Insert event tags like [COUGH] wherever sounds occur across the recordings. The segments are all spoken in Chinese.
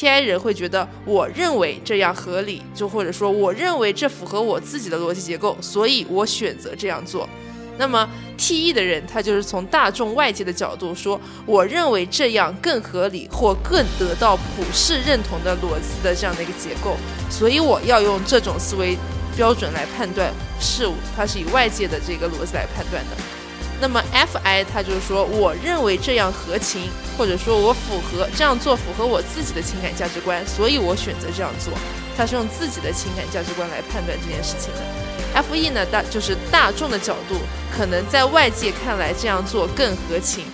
T I 人会觉得我认为这样合理，就或者说我认为这符合我自己的逻辑结构，所以我选择这样做。那么 T E 的人，他就是从大众外界的角度说，我认为这样更合理或更得到普世认同的逻辑的这样的一个结构，所以我要用这种思维标准来判断事物，它是以外界的这个逻辑来判断的。那么 F I 他就是说，我认为这样合情，或者说我符合这样做符合我自己的情感价值观，所以我选择这样做。他是用自己的情感价值观来判断这件事情的。F E 呢，大就是大众的角度，可能在外界看来这样做更合情。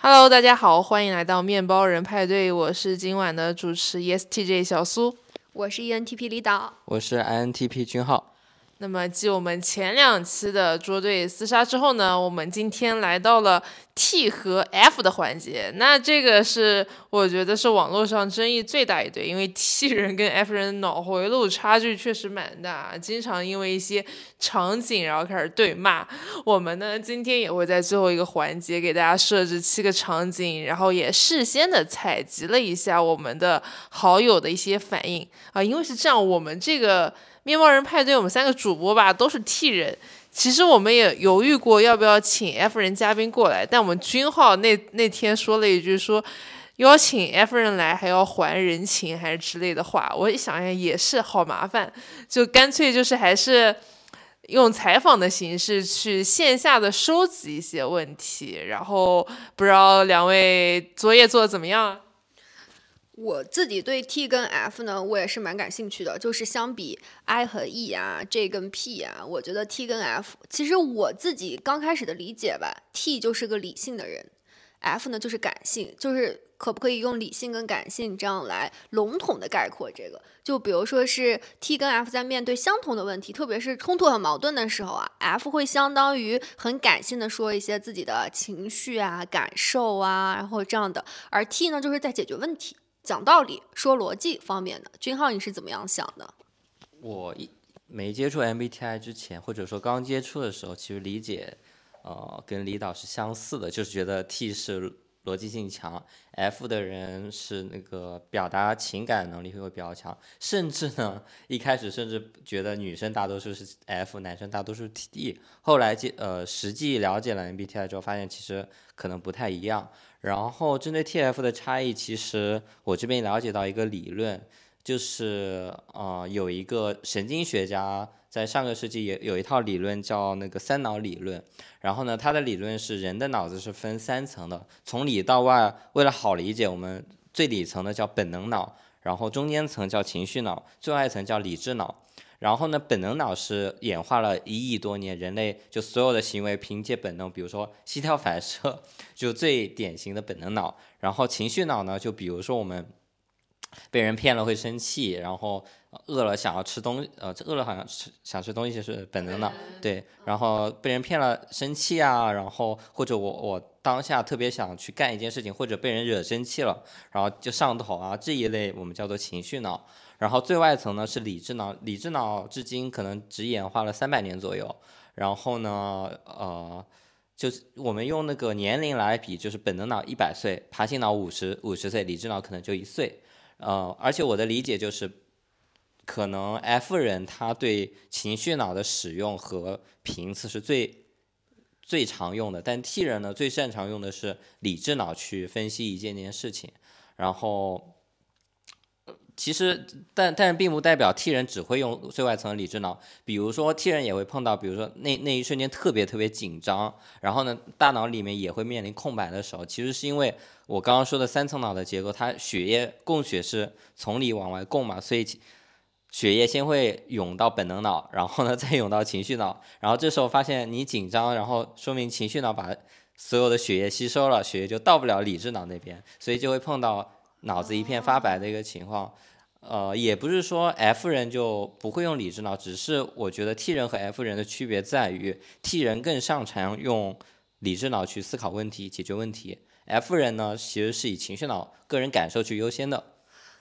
Hello，大家好，欢迎来到面包人派对，我是今晚的主持 E S T J 小苏，我是 E N T P 李导，我是 I N T P 君浩。那么，继我们前两期的捉对厮杀之后呢，我们今天来到了 T 和 F 的环节。那这个是我觉得是网络上争议最大一对，因为 T [LAUGHS] 人跟 F 人脑回路差距确实蛮大，经常因为一些场景然后开始对骂。我们呢，今天也会在最后一个环节给大家设置七个场景，然后也事先的采集了一下我们的好友的一些反应啊，因为是这样，我们这个。面包人派对，我们三个主播吧都是 T 人。其实我们也犹豫过要不要请 F 人嘉宾过来，但我们君浩那那天说了一句说邀请 F 人来还要还人情还是之类的话。我一想想也是好麻烦，就干脆就是还是用采访的形式去线下的收集一些问题。然后不知道两位作业做的怎么样？我自己对 T 跟 F 呢，我也是蛮感兴趣的。就是相比 I 和 E 啊，J 跟 P 啊，我觉得 T 跟 F，其实我自己刚开始的理解吧，T 就是个理性的人，F 呢就是感性，就是可不可以用理性跟感性这样来笼统的概括这个？就比如说是 T 跟 F 在面对相同的问题，特别是冲突和矛盾的时候啊，F 会相当于很感性的说一些自己的情绪啊、感受啊，然后这样的，而 T 呢就是在解决问题。讲道理、说逻辑方面的，君浩你是怎么样想的？我一没接触 MBTI 之前，或者说刚接触的时候，其实理解，呃，跟李导是相似的，就是觉得 T 是逻辑性强，F 的人是那个表达情感能力会比较强，甚至呢，一开始甚至觉得女生大多数是 F，男生大多数是 T，后来接呃实际了解了 MBTI 之后，发现其实可能不太一样。然后针对 TF 的差异，其实我这边了解到一个理论，就是呃有一个神经学家在上个世纪也有一套理论叫那个三脑理论。然后呢，他的理论是人的脑子是分三层的，从里到外，为了好理解，我们最底层的叫本能脑，然后中间层叫情绪脑，最外层叫理智脑。然后呢，本能脑是演化了一亿多年，人类就所有的行为凭借本能，比如说膝跳反射，就最典型的本能脑。然后情绪脑呢，就比如说我们被人骗了会生气，然后饿了想要吃东，呃，饿了好像吃想吃东西是本能的，对。然后被人骗了生气啊，然后或者我我当下特别想去干一件事情，或者被人惹生气了，然后就上头啊，这一类我们叫做情绪脑。然后最外层呢是理智脑，理智脑至今可能只演化了三百年左右。然后呢，呃，就是我们用那个年龄来比，就是本能脑一百岁，爬行脑五十五十岁，理智脑可能就一岁。呃，而且我的理解就是，可能 F 人他对情绪脑的使用和频次是最最常用的，但 T 人呢最擅长用的是理智脑去分析一件件事情，然后。其实，但但并不代表 T 人只会用最外层的理智脑。比如说，T 人也会碰到，比如说那那一瞬间特别特别紧张，然后呢，大脑里面也会面临空白的时候。其实是因为我刚刚说的三层脑的结构，它血液供血是从里往外供嘛，所以血液先会涌到本能脑，然后呢再涌到情绪脑，然后这时候发现你紧张，然后说明情绪脑把所有的血液吸收了，血液就到不了理智脑那边，所以就会碰到脑子一片发白的一个情况。呃，也不是说 F 人就不会用理智脑，只是我觉得 T 人和 F 人的区别在于，T 人更擅长用理智脑去思考问题、解决问题，F 人呢其实是以情绪脑、个人感受去优先的。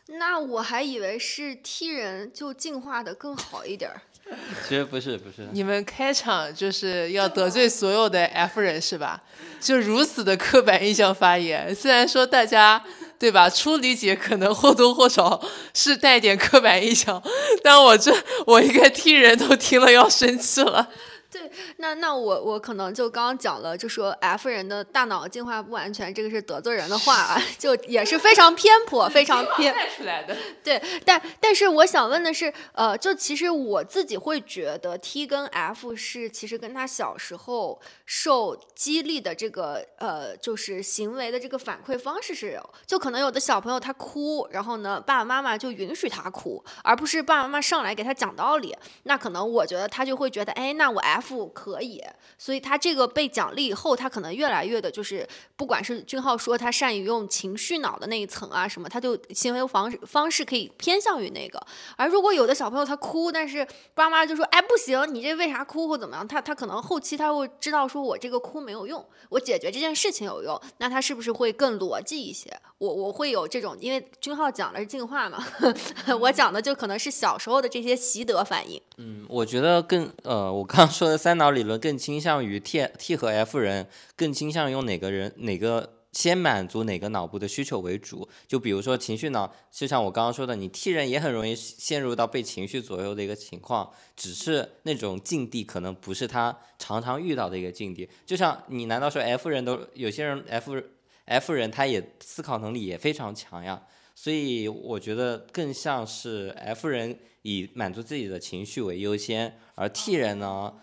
那我还以为是 T 人就进化的更好一点儿。[LAUGHS] 其实不是，不是。你们开场就是要得罪所有的 F 人是吧？就如此的刻板印象发言，虽然说大家。对吧？初理解可能或多或少是带点刻板印象，但我这我应该听人都听了要生气了。对，那那我我可能就刚刚讲了，就说 F 人的大脑进化不完全，这个是得罪人的话啊，[LAUGHS] 就也是非常偏颇，非常 [LAUGHS] 偏带出来的。对，但但是我想问的是，呃，就其实我自己会觉得 T 跟 F 是其实跟他小时候受激励的这个呃，就是行为的这个反馈方式是有，就可能有的小朋友他哭，然后呢爸爸妈妈就允许他哭，而不是爸爸妈妈上来给他讲道理，那可能我觉得他就会觉得，哎，那我 F 可以，所以他这个被奖励以后，他可能越来越的就是，不管是俊浩说他善于用情绪脑的那一层啊什么，他就行为方式方式可以偏向于那个。而如果有的小朋友他哭，但是爸妈就说，哎不行，你这为啥哭或怎么样？他他可能后期他会知道说我这个哭没有用，我解决这件事情有用，那他是不是会更逻辑一些？我我会有这种，因为君浩讲的是进化嘛，[LAUGHS] 我讲的就可能是小时候的这些习得反应。嗯，我觉得更呃，我刚刚说的三脑理论更倾向于 T T 和 F 人，更倾向于用哪个人哪个先满足哪个脑部的需求为主。就比如说情绪脑，就像我刚刚说的，你 T 人也很容易陷入到被情绪左右的一个情况，只是那种境地可能不是他常常遇到的一个境地。就像你难道说 F 人都有些人 F F 人他也思考能力也非常强呀？所以我觉得更像是 F 人以满足自己的情绪为优先，而 T 人呢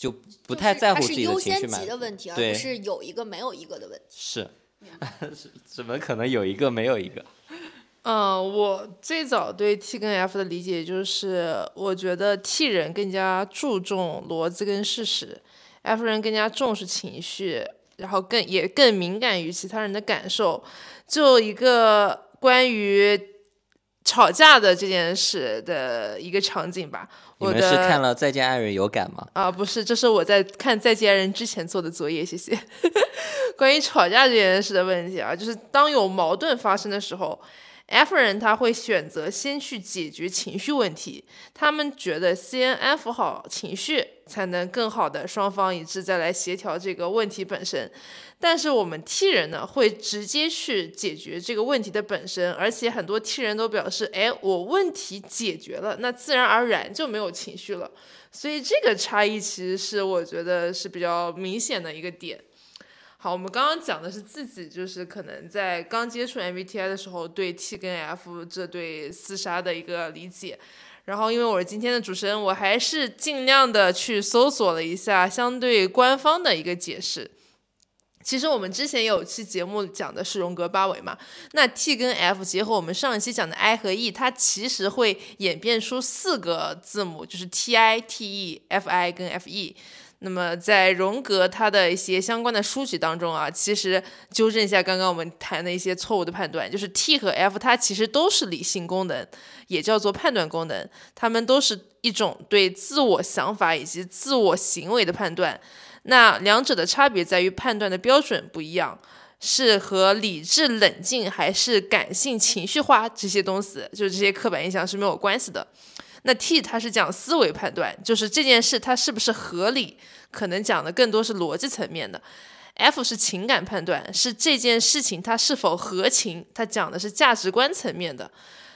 就不太在乎自己的情绪它是优先满的问题，而不是有一个没有一个的问题。[LAUGHS] 是，怎么可能有一个没有一个？嗯，我最早对 T 跟 F 的理解就是，我觉得 T 人更加注重逻辑跟事实，F 人更加重视情绪，然后更也更敏感于其他人的感受。就一个关于吵架的这件事的一个场景吧，我你们是看了《再见爱人》有感吗？啊，不是，这是我在看《再见爱人》之前做的作业，谢谢。[LAUGHS] 关于吵架这件事的问题啊，就是当有矛盾发生的时候，F 人他会选择先去解决情绪问题，他们觉得先安抚好情绪，才能更好的双方一致再来协调这个问题本身。但是我们 T 人呢，会直接去解决这个问题的本身，而且很多 T 人都表示，哎，我问题解决了，那自然而然就没有情绪了。所以这个差异其实是我觉得是比较明显的一个点。好，我们刚刚讲的是自己就是可能在刚接触 MBTI 的时候对 T 跟 F 这对厮杀的一个理解。然后因为我是今天的主持人，我还是尽量的去搜索了一下相对官方的一个解释。其实我们之前有期节目讲的是荣格八维嘛，那 T 跟 F 结合我们上一期讲的 I 和 E，它其实会演变出四个字母，就是 T I、T E、F I 跟 F E。那么在荣格他的一些相关的书籍当中啊，其实纠正一下刚刚我们谈的一些错误的判断，就是 T 和 F 它其实都是理性功能，也叫做判断功能，它们都是一种对自我想法以及自我行为的判断。那两者的差别在于判断的标准不一样，是和理智、冷静还是感性、情绪化这些东西，就是这些刻板印象是没有关系的。那 T 它是讲思维判断，就是这件事它是不是合理，可能讲的更多是逻辑层面的。F 是情感判断，是这件事情它是否合情，它讲的是价值观层面的。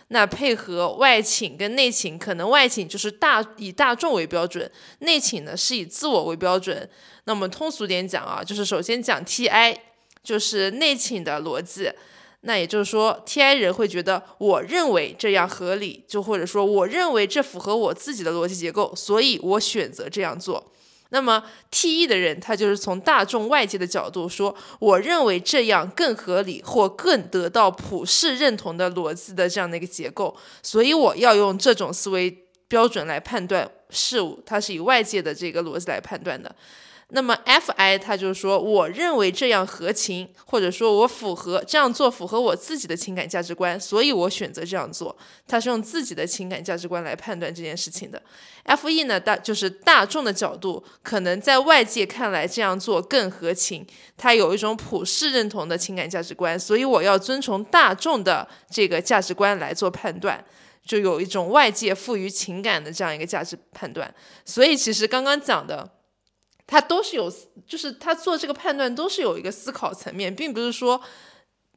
那配合外倾跟内倾，可能外倾就是大以大众为标准，内倾呢是以自我为标准。那么通俗点讲啊，就是首先讲 TI，就是内倾的逻辑。那也就是说，TI 人会觉得我认为这样合理，就或者说我认为这符合我自己的逻辑结构，所以我选择这样做。那么 T E 的人，他就是从大众外界的角度说，我认为这样更合理或更得到普世认同的逻辑的这样的一个结构，所以我要用这种思维标准来判断事物，它是以外界的这个逻辑来判断的。那么 F I 他就是说，我认为这样合情，或者说我符合这样做符合我自己的情感价值观，所以我选择这样做。他是用自己的情感价值观来判断这件事情的。F E 呢，大就是大众的角度，可能在外界看来这样做更合情，他有一种普世认同的情感价值观，所以我要遵从大众的这个价值观来做判断。就有一种外界赋予情感的这样一个价值判断，所以其实刚刚讲的。他都是有，就是他做这个判断都是有一个思考层面，并不是说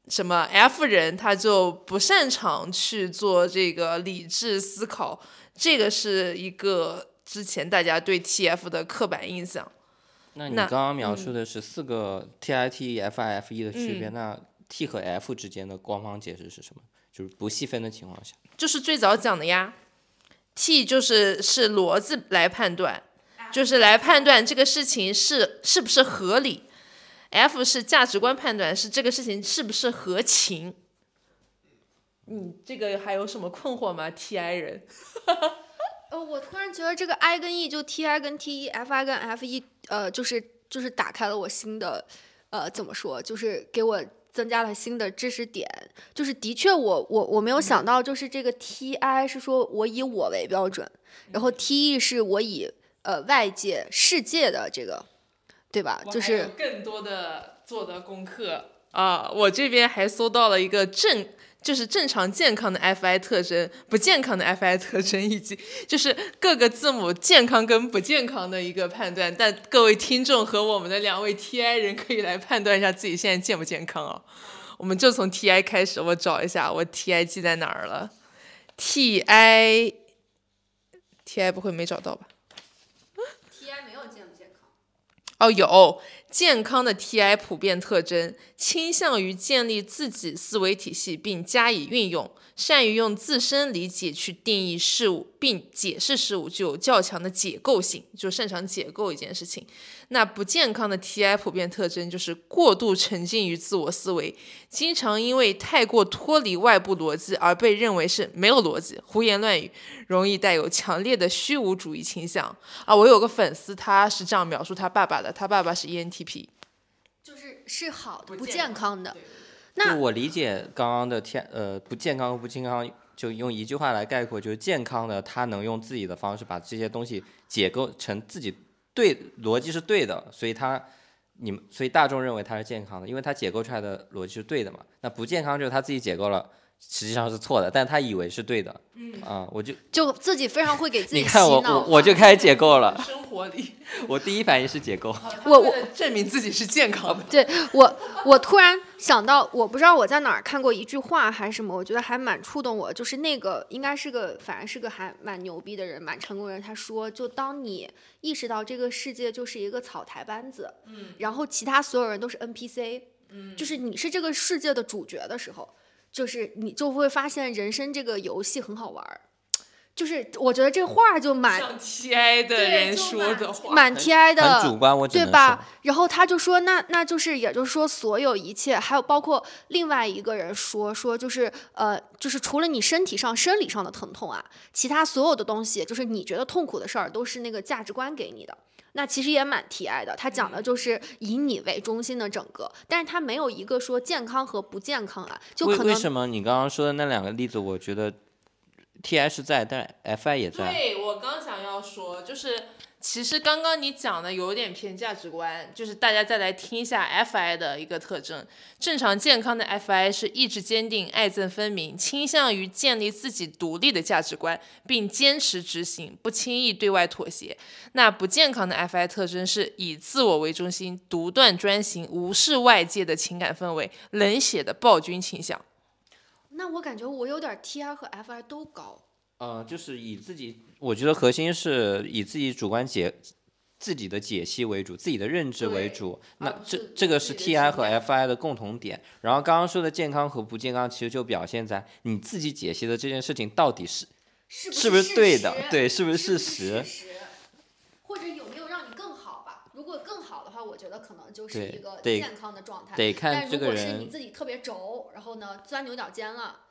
什么 F 人他就不擅长去做这个理智思考，这个是一个之前大家对 TF 的刻板印象。那你刚刚描述的是四个 TITFIFE 的区嗯别，那 T 和 F 之间的官方解释是什么？就是不细分的情况下，就是最早讲的呀，T 就是是逻辑来判断，就是来判断这个事情是是不是合理；F 是价值观判断，是这个事情是不是合情。你这个还有什么困惑吗？TI 人？呃，[LAUGHS] 我突然觉得这个 I 跟 E 就 T I 跟 T E，F I 跟 F 一，呃，就是就是打开了我新的，呃，怎么说，就是给我增加了新的知识点。就是的确我，我我没有想到，就是这个 T I 是说我以我为标准，然后 T E 是我以呃外界世界的这个，对吧？就是更多的做的功课啊！我这边还搜到了一个正，就是正常健康的 FI 特征，不健康的 FI 特征，以及就是各个字母健康跟不健康的一个判断。但各位听众和我们的两位 TI 人可以来判断一下自己现在健不健康啊！我们就从 TI 开始，我找一下我 TI 记在哪儿了？TI TI 不会没找到吧？T I 没有健不健康。哦，有健康的 TI 普遍特征，倾向于建立自己思维体系并加以运用，善于用自身理解去定义事物并解释事物，具有较强的解构性，就擅长解构一件事情。那不健康的 TI 普遍特征就是过度沉浸于自我思维，经常因为太过脱离外部逻辑而被认为是没有逻辑、胡言乱语，容易带有强烈的虚无主义倾向。啊，我有个粉丝，他是这样描述他爸爸的，他爸爸是 ENTP 是是好的，不健健康的。那我理解刚刚的天呃不健康和不健康，就用一句话来概括，就是健康的他能用自己的方式把这些东西解构成自己对逻辑是对的，所以他你们所以大众认为他是健康的，因为他解构出来的逻辑是对的嘛。那不健康就是他自己解构了，实际上是错的，但他以为是对的。嗯啊，我就就自己非常会给自己洗你看我脑我我就开始解构了，[LAUGHS] 生活里，[LAUGHS] 我第一反应是解构。我我证明自己是健康的。对我，我突然想到，我不知道我在哪儿看过一句话还是什么，我觉得还蛮触动我。就是那个应该是个，反正是个还蛮牛逼的人，蛮成功的人。他说，就当你意识到这个世界就是一个草台班子，嗯，然后其他所有人都是 NPC，嗯，就是你是这个世界的主角的时候，就是你就会发现人生这个游戏很好玩儿。就是我觉得这话就蛮像 TI 的人说的话，蛮 TI 的，主观，我对吧？然后他就说，那那就是也就是说，所有一切，还有包括另外一个人说说，就是呃，就是除了你身体上生理上的疼痛啊，其他所有的东西，就是你觉得痛苦的事儿，都是那个价值观给你的。那其实也蛮提爱的，他讲的就是以你为中心的整个，但是他没有一个说健康和不健康啊，就可能为什么你刚刚说的那两个例子，我觉得 T I 是在，但 F I 也在。对我刚想要说，就是其实刚刚你讲的有点偏价值观，就是大家再来听一下 FI 的一个特征。正常健康的 FI 是意志坚定、爱憎分明，倾向于建立自己独立的价值观，并坚持执行，不轻易对外妥协。那不健康的 FI 特征是以自我为中心、独断专行、无视外界的情感氛围、冷血的暴君倾向。那我感觉我有点 T I 和 F I 都高。呃，就是以自己，我觉得核心是以自己主观解自己的解析为主，自己的认知为主。那这这个是自己的 T I 和 F I 的共同点。然后刚刚说的健康和不健康，其实就表现在你自己解析的这件事情到底是是是不是对的对是不是事实实？或者有没有让你更好吧？如果更好的话，我觉得可能就是一个健康的状态。得看但如果是你自己特别轴，然后呢钻牛角尖了，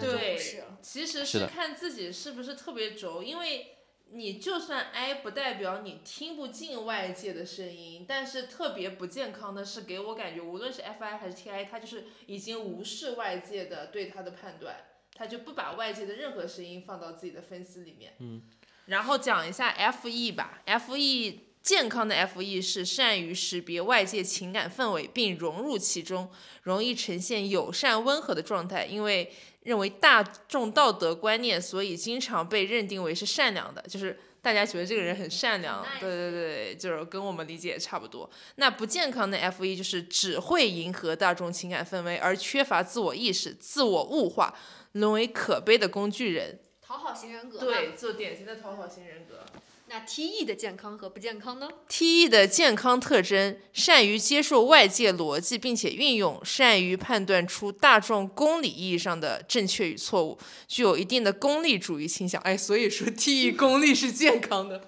那就对不是了。其实是看自己是不是特别轴，因为你就算 I 不代表你听不进外界的声音，但是特别不健康的是给我感觉，无论是 FI 还是 TI，他就是已经无视外界的对他的判断，他就不把外界的任何声音放到自己的分析里面。嗯，然后讲一下 FE 吧，FE。健康的 FE 是善于识别外界情感氛围并融入其中，容易呈现友善温和的状态，因为认为大众道德观念，所以经常被认定为是善良的，就是大家觉得这个人很善良，对对对，就是跟我们理解也差不多。那不健康的 F.E 就是只会迎合大众情感氛围，而缺乏自我意识、自我物化，沦为可悲的工具人。讨好型人格。对，做典型的讨好型人格。那 T E 的健康和不健康呢？T E 的健康特征：善于接受外界逻辑，并且运用，善于判断出大众公理意义上的正确与错误，具有一定的功利主义倾向。哎，所以说 T E [LAUGHS] 功利是健康的。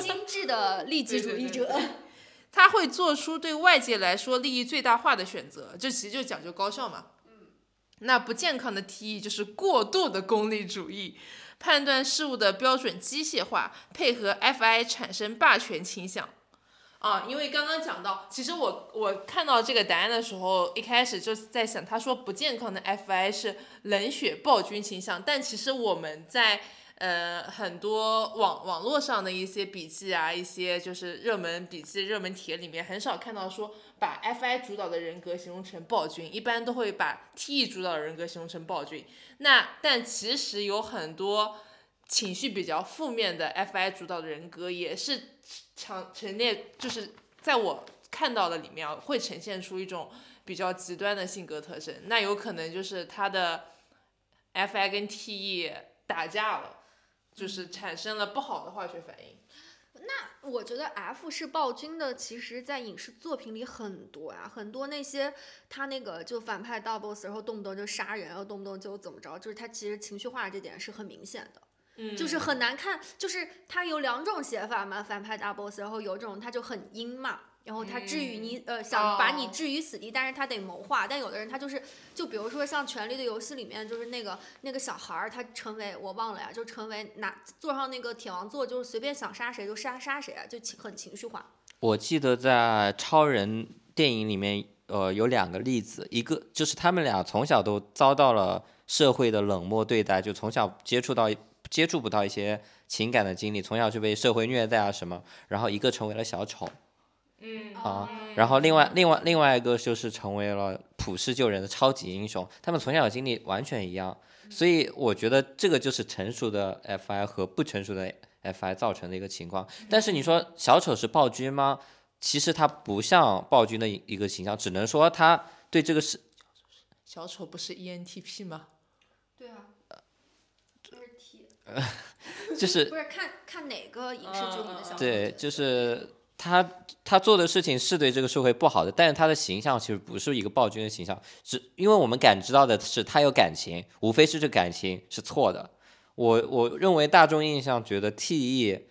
精致的利己主义者。[LAUGHS] 对对他会做出对外界来说利益最大化的选择，这其实就讲究高效嘛。嗯那不健康的 T E 就是过度的功利主义，判断事物的标准机械化，配合 F I 产生霸权倾向。啊，因为刚刚讲到，其实我我看到这个答案的时候，一开始就在想，他说不健康的 F I 是冷血暴君倾向，但其实我们在呃很多网网络上的一些笔记啊，一些就是热门笔记、热门帖里面，很少看到说把 F I 主导的人格形容成暴君，一般都会把 T E 主导的人格形容成暴君。那但其实有很多情绪比较负面的 F I 主导的人格，也是强陈列，就是在我看到的里面，会呈现出一种比较极端的性格特征。那有可能就是他的 F I 跟 T E 打架了，就是产生了不好的化学反应。我觉得 F 是暴君的，其实在影视作品里很多啊，很多那些他那个就反派大 boss，然后动不动就杀人，然后动不动就怎么着，就是他其实情绪化这点是很明显的。嗯就是很难看，就是他有两种写法嘛，反派大 boss，然后有这种他就很阴嘛，然后他置于你、呃想把你哦。置于死地，但是他得谋划，但有的人他就是就比如说像《权力的游戏》里面就是那个那个小孩儿，他成为我忘了呀，就成为拿坐上那个铁王座，就是随便想杀谁就杀杀谁啊，就情很情绪化。我记得在超人电影里面，呃，有两个例子，一个就是他们俩从小都遭到了社会的冷漠对待，就从小接触到接触不到一些情感的经历，从小就被社会虐待啊什么，然后一个成为了小丑，嗯。啊，然后另外另外另外一个就是成为了普世救人的超级英雄，他们从小经历完全一样，所以我觉得这个就是成熟的 FI 和不成熟的 FI 造成的一个情况。但是你说小丑是暴君吗？其实他不像暴君的一一个形象，只能说他对这个是小丑不是 E ENTP 吗？对啊，就是 T，[LAUGHS] 就是不是看看哪个影视剧里的小丑对，就是他他做的事情是对这个社会不好的，但是他的形象其实不是一个暴君的形象，只因为我们感知到的是他有感情，无非是这感情是错的。我我认为大众印象觉得 T E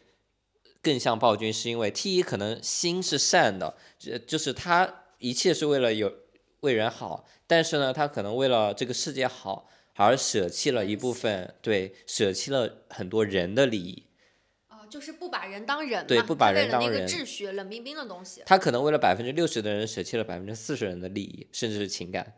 更像暴君，是因为 T E 可能心是善的，这就是他一切是为了有为人好，但是呢，他可能为了这个世界好而舍弃了一部分，对，舍弃了很多人的利益。哦，就是不把人当人嘛，对不把人当人那个人当人秩序冷冰冰的东西。他可能为了百分之六十的人舍弃了百分之四十人的利益，甚至是情感。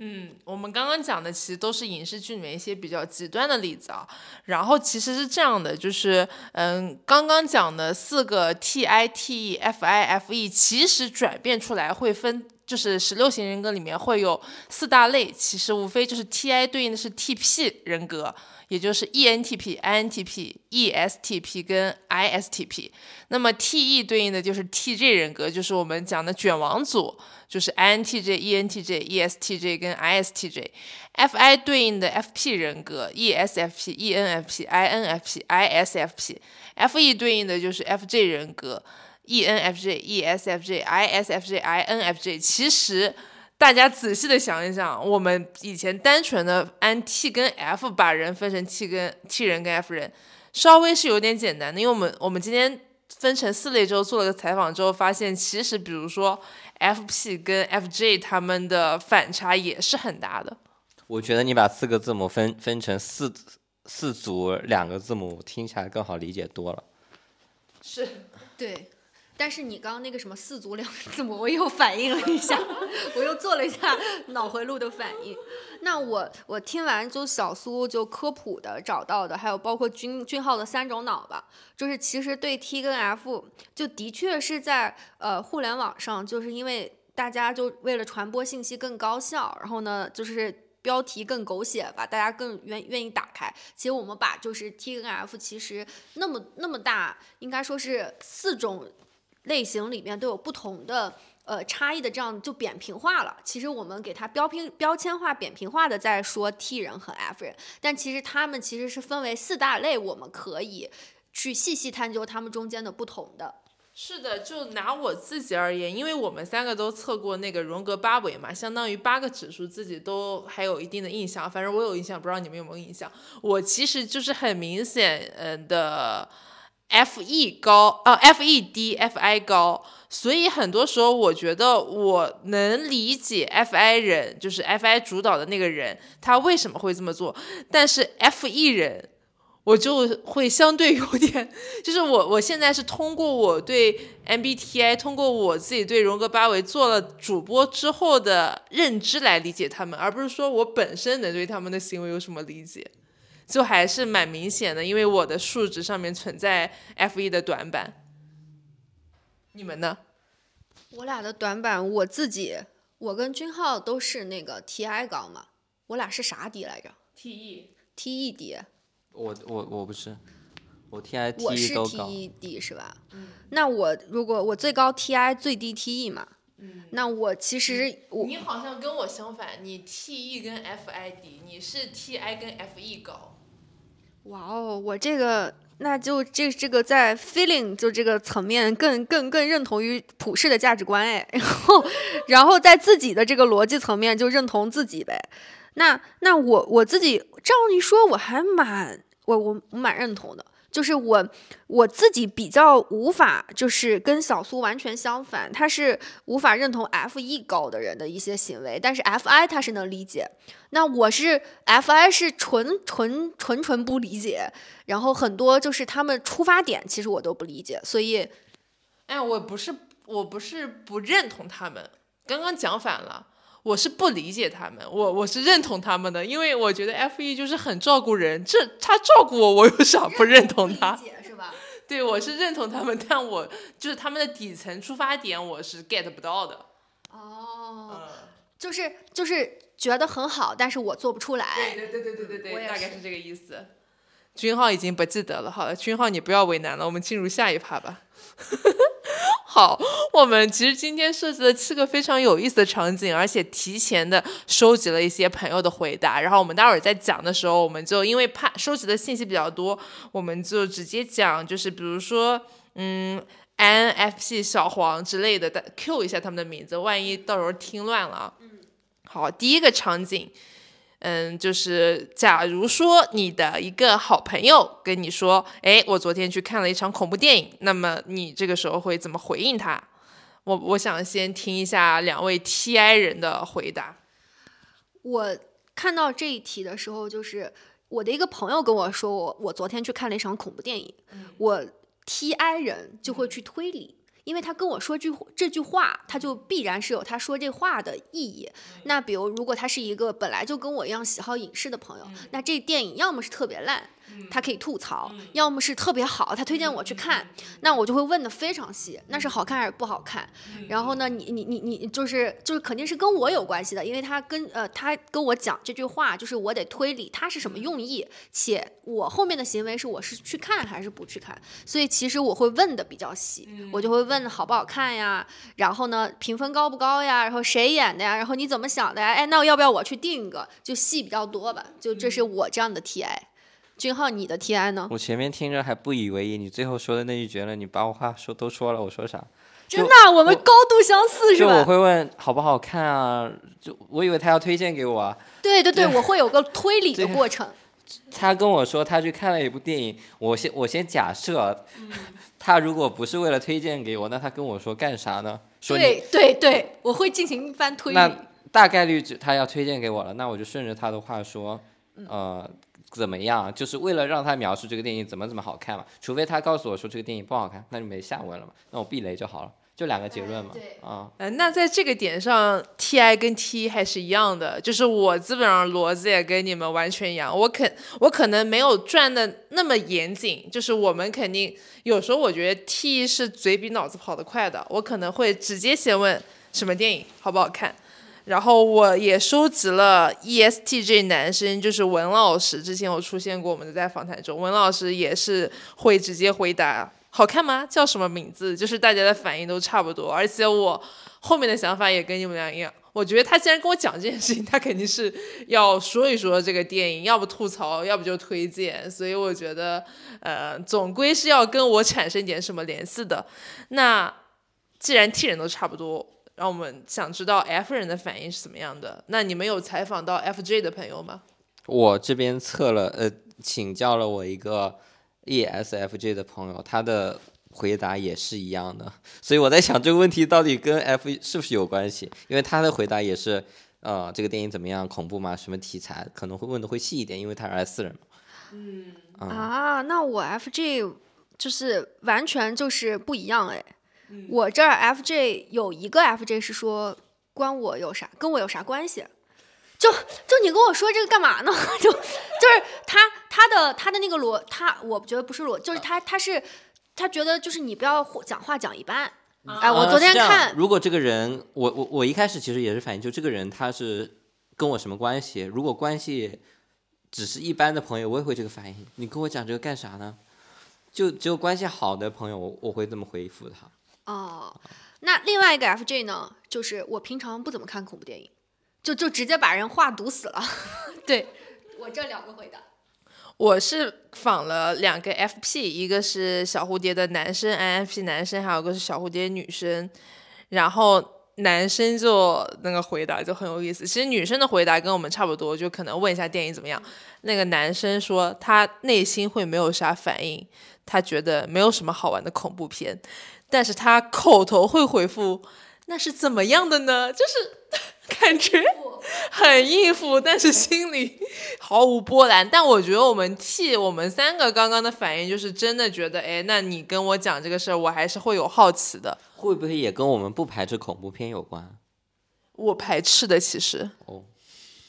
嗯，我们刚刚讲的其实都是影视剧里面一些比较极端的例子啊。然后其实是这样的，就是嗯，刚刚讲的四个 T I T E F I F E，其实转变出来会分，就是十六型人格里面会有四大类，其实无非就是 T I 对应的是 T P 人格，也就是 E N T P、I N T P、E S T P 跟 I S T P。那么 T E 对应的就是 T J 人格，就是我们讲的卷王组。就是 INTJ、ENTJ、ESTJ 跟 ISTJ。FI 对应的 FP 人格，ESFP、ENFP、INFP、ISFP。FE 对应的就是 FJ 人格，ENFJ、ESFJ、ISFJ、INFJ。其实大家仔细的想一想，我们以前单纯的按 T 跟 F 把人分成 T 跟 T 人跟 F 人，稍微是有点简单的，因为我们我们今天分成四类之后做了个采访之后，发现其实比如说 FP 跟 FJ 他们的反差也是很大的。我觉得你把四个字母分分成四四组两个字母，听起来更好理解多了。是，对，但是你刚刚那个什么四组两个字母，我又反应了一下，我又做了一下脑回路的反应。那我我听完就小苏就科普的找到的，还有包括君君浩的三种脑吧，就是其实对 T 跟 F 就的确是在呃互联网上，就是因为大家就为了传播信息更高效，然后呢就是。标题更狗血吧，大家更愿愿意打开。其实我们把就是 T 跟 F 其实那么那么大，应该说是四种类型里面都有不同的。呃，差异的这样就扁平化了。其实我们给它标平标签化、扁平化的在说 T 人和 F 人，但其实他们其实是分为四大类，我们可以去细细探究他们中间的不同的。是的，就拿我自己而言，因为我们三个都测过那个荣格八维嘛，相当于八个指数，自己都还有一定的印象。反正我有印象，不知道你们有没有印象。我其实就是很明显，嗯的。F E 高啊，F E 低，F I 高，所以很多时候我觉得我能理解 F I 人，就是 F I 主导的那个人，他为什么会这么做。但是 F E 人，我就会相对有点，就是我我现在是通过我对 M B T I，通过我自己对荣格八维做了主播之后的认知来理解他们，而不是说我本身能对他们的行为有什么理解。就还是蛮明显的，因为我的数值上面存在 F 一的短板。你们呢？我俩的短板，我自己，我跟君浩都是那个 T I 高嘛。我俩是啥低来着？T E。T E 低。我我我不是，我 T I T 是 T E 低是吧？嗯。那我如果我最高 T I 最低 T E 嘛？嗯。那我其实我。你好像跟我相反，你 T E 跟 F I 低，你是 T I 跟 F E 高。哇哦，我这个那就这这个在 feeling 就这个层面更更更认同于普世的价值观哎，[LAUGHS] 然后然后在自己的这个逻辑层面就认同自己呗。那那我我自己这样一说，我还蛮我我我蛮认同的。就是我我自己比较无法，就是跟小苏完全相反，他是无法认同 F E 高的人的一些行为，但是 F I 他是能理解。那我是 F I 是纯纯纯纯不理解，然后很多就是他们出发点其实我都不理解，所以，哎，我不是我不是不认同他们，刚刚讲反了。我是不理解他们，我我是认同他们的，因为我觉得 F E 就是很照顾人，这他照顾我，我有啥不认同他？理解是吧？[LAUGHS] 对，我是认同他们，但我就是他们的底层出发点，我是 get 不到的。哦，就是就是觉得很好，但是我做不出来。对对对对对对对，大概是这个意思。君浩已经不记得了，好了，君浩你不要为难了，我们进入下一趴吧。[LAUGHS] [LAUGHS] 好，我们其实今天设计了七个非常有意思的场景，而且提前的收集了一些朋友的回答。然后我们待会儿在讲的时候，我们就因为怕收集的信息比较多，我们就直接讲，就是比如说，嗯，NFP 小黄之类的，Q 一下他们的名字，万一到时候听乱了。嗯，好，第一个场景。嗯，就是假如说你的一个好朋友跟你说，哎，我昨天去看了一场恐怖电影，那么你这个时候会怎么回应他？我我想先听一下两位 TI 人的回答。我看到这一题的时候，就是我的一个朋友跟我说，我我昨天去看了一场恐怖电影，我 TI 人就会去推理。因为他跟我说句这句话，他就必然是有他说这话的意义。那比如，如果他是一个本来就跟我一样喜好影视的朋友，那这电影要么是特别烂。他可以吐槽，要么是特别好，他推荐我去看，那我就会问的非常细，那是好看还是不好看？然后呢，你你你你就是就是肯定是跟我有关系的，因为他跟呃他跟我讲这句话，就是我得推理他是什么用意，且我后面的行为是我是去看还是不去看，所以其实我会问的比较细，我就会问好不好看呀，然后呢评分高不高呀，然后谁演的呀，然后你怎么想的呀？哎，那要不要我去定一个？就戏比较多吧，就这是我这样的 T I。君浩，你的 T I 呢？我前面听着还不以为意，你最后说的那句绝了，你把我话说都说了，我说啥？真的，我们高度相似是吧？就我会问好不好看啊？就我以为他要推荐给我啊。对对对，我会有个推理的过程。[LAUGHS] 他跟我说他去看了一部电影，我先我先假设，他如果不是为了推荐给我，那他跟我说干啥呢？对对对，我会进行一番推理。那大概率他要推荐给我了，那我就顺着他的话说，呃。怎么样？就是为了让他描述这个电影怎么怎么好看嘛。除非他告诉我说这个电影不好看，那就没下文了嘛。那我避雷就好了，就两个结论嘛。啊，嗯，那在这个点上，T I 跟 T 还是一样的，就是我基本上逻辑也跟你们完全一样。我肯，我可能没有转的那么严谨，就是我们肯定有时候我觉得 T 是嘴比脑子跑得快的，我可能会直接先问什么电影好不好看。然后我也收集了 ESTJ 男生，就是文老师，之前有出现过我们的在访谈中，文老师也是会直接回答好看吗？叫什么名字？就是大家的反应都差不多，而且我后面的想法也跟你们俩一样。我觉得他既然跟我讲这件事情，他肯定是要说一说这个电影，要不吐槽，要不就推荐。所以我觉得，呃，总归是要跟我产生点什么联系的。那既然 T 人都差不多。让我们想知道 F 人的反应是怎么样的？那你们有采访到 FJ 的朋友吗？我这边测了，呃，请教了我一个 ESFJ 的朋友，他的回答也是一样的。[LAUGHS] 所以我在想这个问题到底跟 F 是不是有关系？因为他的回答也是，呃，这个电影怎么样？恐怖吗？什么题材？可能会问的会细一点，因为他是 S 人嘛。嗯啊，那我 FJ 就是完全就是不一样哎。我这儿 FJ 有一个 FJ 是说关我有啥，跟我有啥关系？就就你跟我说这个干嘛呢？[LAUGHS] 就就是他他的他的那个逻，他我觉得不是逻，就是他他是他觉得就是你不要讲话讲一半。哎，我昨天看，如果这个人，我我我一开始其实也是反应，就这个人他是跟我什么关系？如果关系只是一般的朋友，我也会这个反应。你跟我讲这个干啥呢？就只有关系好的朋友，我我会这么回复他。哦，那另外一个 FJ 呢？就是我平常不怎么看恐怖电影，就就直接把人话堵死了。[LAUGHS] 对我这两个回答，我是仿了两个 FP，一个是小蝴蝶的男生 INFP 男生，还有个是小蝴蝶女生。然后男生就那个回答就很有意思，其实女生的回答跟我们差不多，就可能问一下电影怎么样。那个男生说他内心会没有啥反应，他觉得没有什么好玩的恐怖片。但是他口头会回复，那是怎么样的呢？就是 [LAUGHS] 感觉很应付，但是心里毫无波澜。但我觉得我们替我们三个刚刚的反应就是真的觉得，哎，那你跟我讲这个事儿，我还是会有好奇的。会不会也跟我们不排斥恐怖片有关？我排斥的，其实。哦。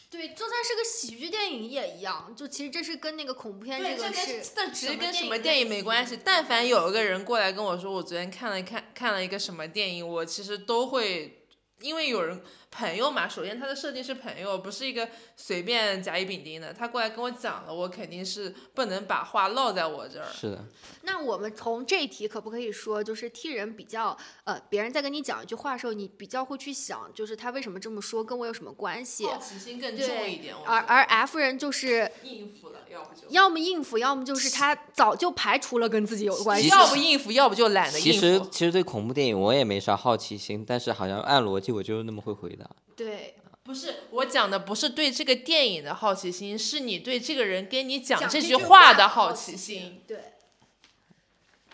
对，就算是个喜剧电影也一样。就其实这是跟那个恐怖片这个是，但其实跟什么电影没关系。但凡有一个人过来跟我说，我昨天看了看看了一个什么电影，我其实都会，因为有人。朋友嘛，首先他的设定是朋友，不是一个随便甲乙丙丁的。他过来跟我讲了，我肯定是不能把话落在我这儿。是的。那我们从这一题可不可以说，就是替人比较，呃，别人在跟你讲一句话的时候，你比较会去想，就是他为什么这么说，跟我有什么关系？好奇心更重一点。而而 F 人就是应付了，要不就要么应付，要么就是他早就排除了跟自己有关系。要不应付，要不就懒得应付。其实其实对恐怖电影我也没啥好奇心，但是好像按逻辑我就是那么会回。对，不是我讲的，不是对这个电影的好奇心，是你对这个人跟你讲这句话的好奇心。对，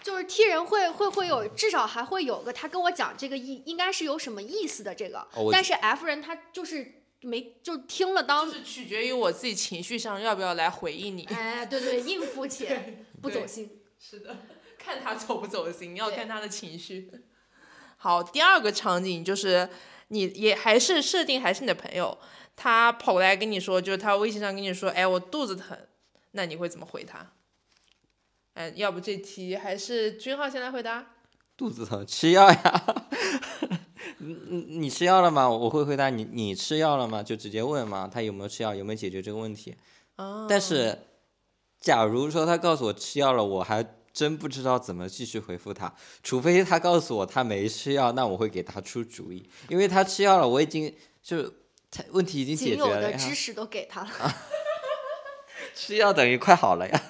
就是踢人会会会有，至少还会有个他跟我讲这个意，应该是有什么意思的这个。但是 F 人他就是没就听了当，是取决于我自己情绪上要不要来回应你。哎，对对，应付且 [LAUGHS] 不走心。是的，[LAUGHS] 看他走不走心，要看他的情绪。好，第二个场景就是。你也还是设定还是你的朋友，他跑过来跟你说，就是他微信上跟你说，哎，我肚子疼，那你会怎么回他？哎，要不这题还是君浩先来回答。肚子疼，吃药呀。你 [LAUGHS] 你吃药了吗？我会回答你，你吃药了吗？就直接问嘛，他有没有吃药，有没有解决这个问题。哦。但是，假如说他告诉我吃药了，我还。真不知道怎么继续回复他，除非他告诉我他没吃药，那我会给他出主意，因为他吃药了，我已经就他问题已经解决了呀。的知识都给他了。[LAUGHS] 吃药等于快好了呀。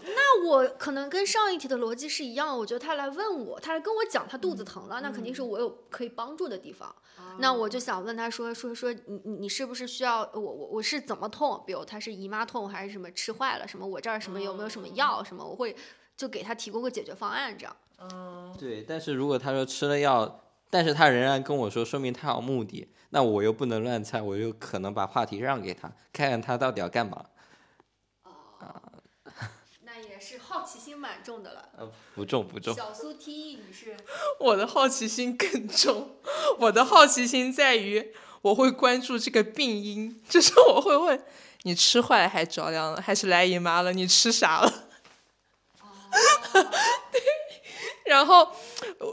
那我可能跟上一题的逻辑是一样，我觉得他来问我，他来跟我讲他肚子疼了，那肯定是我有可以帮助的地方。那我就想问他说说说你你你是不是需要我我我是怎么痛？比如他是姨妈痛还是什么吃坏了什么？我这儿什么有没有什么药什么？我会。就给他提供个解决方案，这样。嗯，对。但是如果他说吃了药，但是他仍然跟我说，说明他有目的，那我又不能乱猜，我又可能把话题让给他，看看他到底要干嘛。哦。那也是好奇心蛮重的了。呃，不重不重。小苏 T E 你是。[LAUGHS] 我的好奇心更重，我的好奇心在于我会关注这个病因，就是我会问你吃坏了还着凉了，还是来姨妈了？你吃啥了？[LAUGHS] 对，然后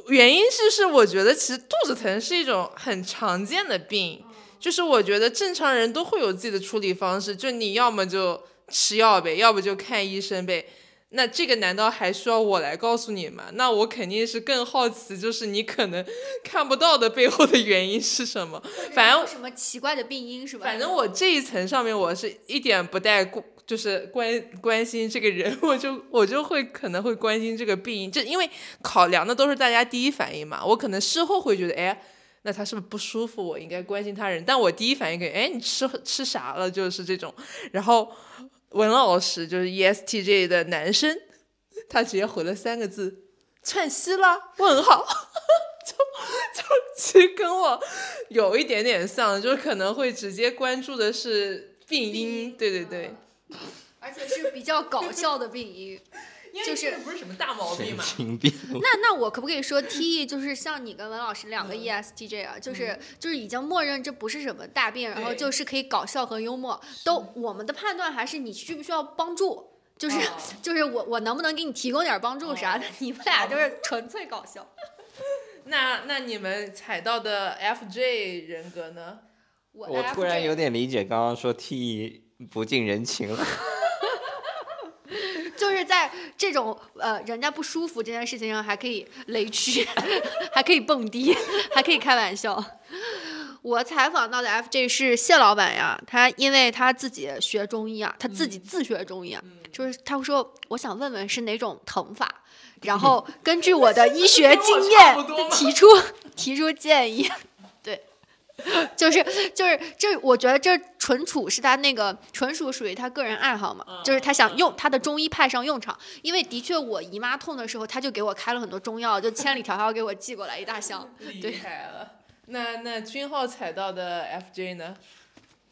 原因是是我觉得其实肚子疼是一种很常见的病，就是我觉得正常人都会有自己的处理方式，就你要么就吃药呗，要不就看医生呗。那这个难道还需要我来告诉你吗？那我肯定是更好奇，就是你可能 [LAUGHS] 看不到的背后的原因是什么。反正有什么奇怪的病因是吧？反正我这一层上面我是一点不带过，就是关关心这个人，我就我就会可能会关心这个病因，这因为考量的都是大家第一反应嘛。我可能事后会觉得，哎，那他是不是不舒服？我应该关心他人。但我第一反应给，哎，你吃吃啥了？就是这种。然后。文老师就是 ESTJ 的男生，他直接回了三个字：窜稀了？问号，[LAUGHS] 就就其实跟我有一点点像，就是可能会直接关注的是病因，对对对，而且是比较搞笑的病因。就是不是什么大毛病嘛？那那我可不可以说 T E 就是像你跟文老师两个 ESTJ 啊，就是就是已经默认这不是什么大病，然后就是可以搞笑和幽默。都我们的判断还是你需不需要帮助？就是 [LAUGHS] 就是我我能不能给你提供点帮助啥的？你们俩就是纯粹搞笑。[LAUGHS] 那那你们踩到的 FJ 人格呢？我突然有点理解刚刚说 T 不近人情了。[LAUGHS] 就是在这种呃人家不舒服这件事情上，还可以雷区，[LAUGHS] 还可以蹦迪，[LAUGHS] 还可以开玩笑。我采访到的 FJ 是谢老板呀，他因为他自己学中医啊，他自己自学中医啊，就是他会说，我想问问是哪种疼法，然后根据我的医学经验提出提出建议。[LAUGHS] 就是就是这，我觉得这纯属是他那个纯属属于他个人爱好嘛，就是他想用他的中医派上用场。因为的确我姨妈痛的时候，他就给我开了很多中药，就千里迢迢给我寄过来一大箱。[LAUGHS] 厉害了！那那君浩踩到的 FJ 呢？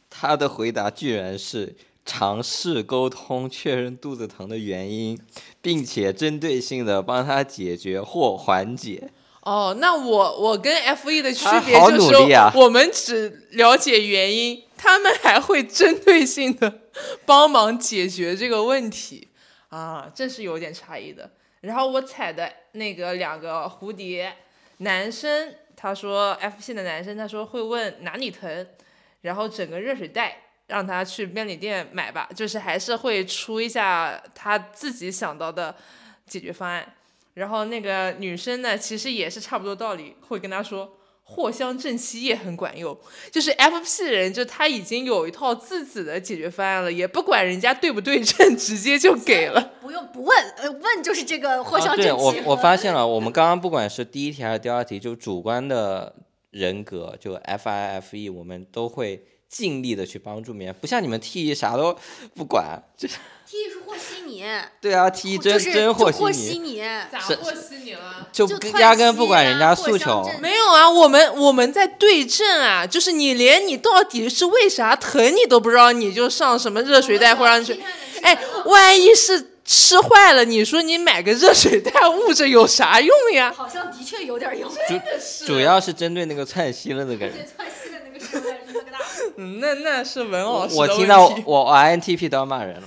他的回答居然是尝试沟通，确认肚子疼的原因，并且针对性的帮他解决或缓解。哦，那我我跟 F E 的区别就是，我们只了解原因，他们还会针对性的 [LAUGHS] 帮忙解决这个问题啊，这是有点差异的。然后我踩的那个两个蝴蝶男生，他说 F 系的男生，他说会问哪里疼，然后整个热水袋让他去便利店买吧，就是还是会出一下他自己想到的解决方案。然后那个女生呢，其实也是差不多道理，会跟他说藿香正气液很管用。就是 F P 人，就他已经有一套自己的解决方案了，也不管人家对不对症，[LAUGHS] 直接就给了，不用不问，呃，问就是这个藿香正气。对，我我发现了，我们刚刚不管是第一题还是第二题，就主观的人格，就 F I F E，我们都会尽力的去帮助别人，不像你们 T 啥都不管，就。T 是和稀泥，对啊，T 真真和稀泥，咋和稀泥了？就压根不管人家诉求。没有啊，我们我们在对症啊，就是你连你到底是为啥疼你都不知道，你就上什么热水袋或者去，哎，万一是吃坏了，你说你买个热水袋捂着有啥用呀？好像的确有点用，真的是。主要是针对那个窜稀了那个人。窜稀的那个时候，那个大。嗯，那那是文老师我听到我我 INTP 都要骂人了。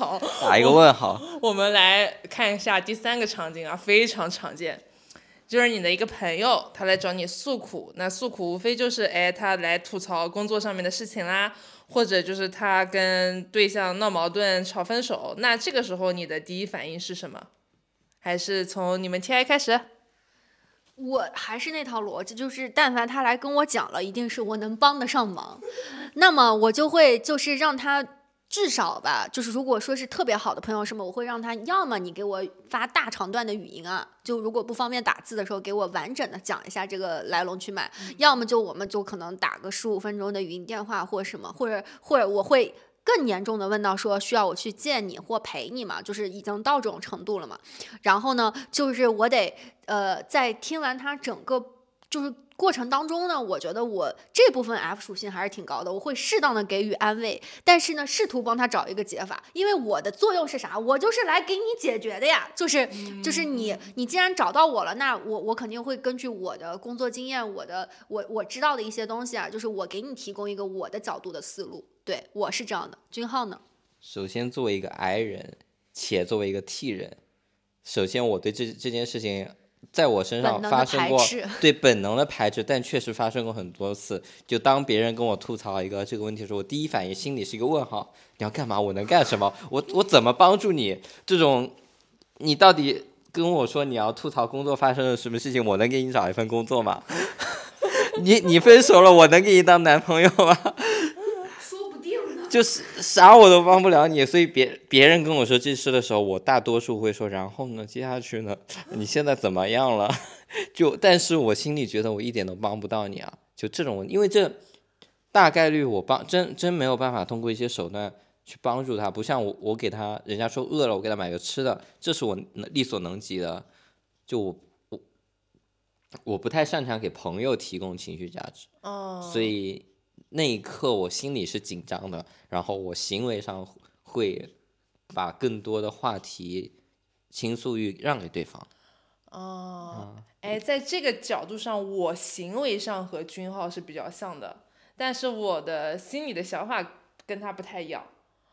好，打一个问号。我们来看一下第三个场景啊，非常常见，就是你的一个朋友，他来找你诉苦。那诉苦无非就是，哎，他来吐槽工作上面的事情啦，或者就是他跟对象闹矛盾、吵分手。那这个时候你的第一反应是什么？还是从你们 T I 开始？我还是那套逻辑，就是但凡他来跟我讲了，一定是我能帮得上忙，那么我就会就是让他。至少吧，就是如果说是特别好的朋友什么，我会让他要么你给我发大长段的语音啊，就如果不方便打字的时候，给我完整的讲一下这个来龙去脉；要么就我们就可能打个十五分钟的语音电话或什么，或者或者我会更严重的问到说需要我去见你或陪你嘛，就是已经到这种程度了嘛。然后呢，就是我得呃在听完他整个就是。过程当中呢，我觉得我这部分 F 属性还是挺高的，我会适当的给予安慰，但是呢，试图帮他找一个解法，因为我的作用是啥？我就是来给你解决的呀，就是就是你你既然找到我了，那我我肯定会根据我的工作经验，我的我我知道的一些东西啊，就是我给你提供一个我的角度的思路，对我是这样的。君浩呢？首先作为一个 I 人，且作为一个 T 人，首先我对这这件事情。在我身上发生过 [LAUGHS] 对本能的排斥，但确实发生过很多次。就当别人跟我吐槽一个这个问题的时候，我第一反应心里是一个问号：你要干嘛？我能干什么？我我怎么帮助你？这种你到底跟我说你要吐槽工作发生了什么事情，我能给你找一份工作吗？[LAUGHS] 你你分手了，我能给你当男朋友吗？就是啥我都帮不了你，所以别别人跟我说这事的时候，我大多数会说，然后呢，接下去呢，你现在怎么样了？[LAUGHS] 就但是我心里觉得我一点都帮不到你啊，就这种，因为这大概率我帮真真没有办法通过一些手段去帮助他，不像我我给他，人家说饿了，我给他买个吃的，这是我能力所能及的，就我我我不太擅长给朋友提供情绪价值。哦，所以那一刻我心里是紧张的，然后我行为上会把更多的话题倾诉欲让给对方。哦，哎，在这个角度上，我行为上和君浩是比较像的，但是我的心里的想法跟他不太一样。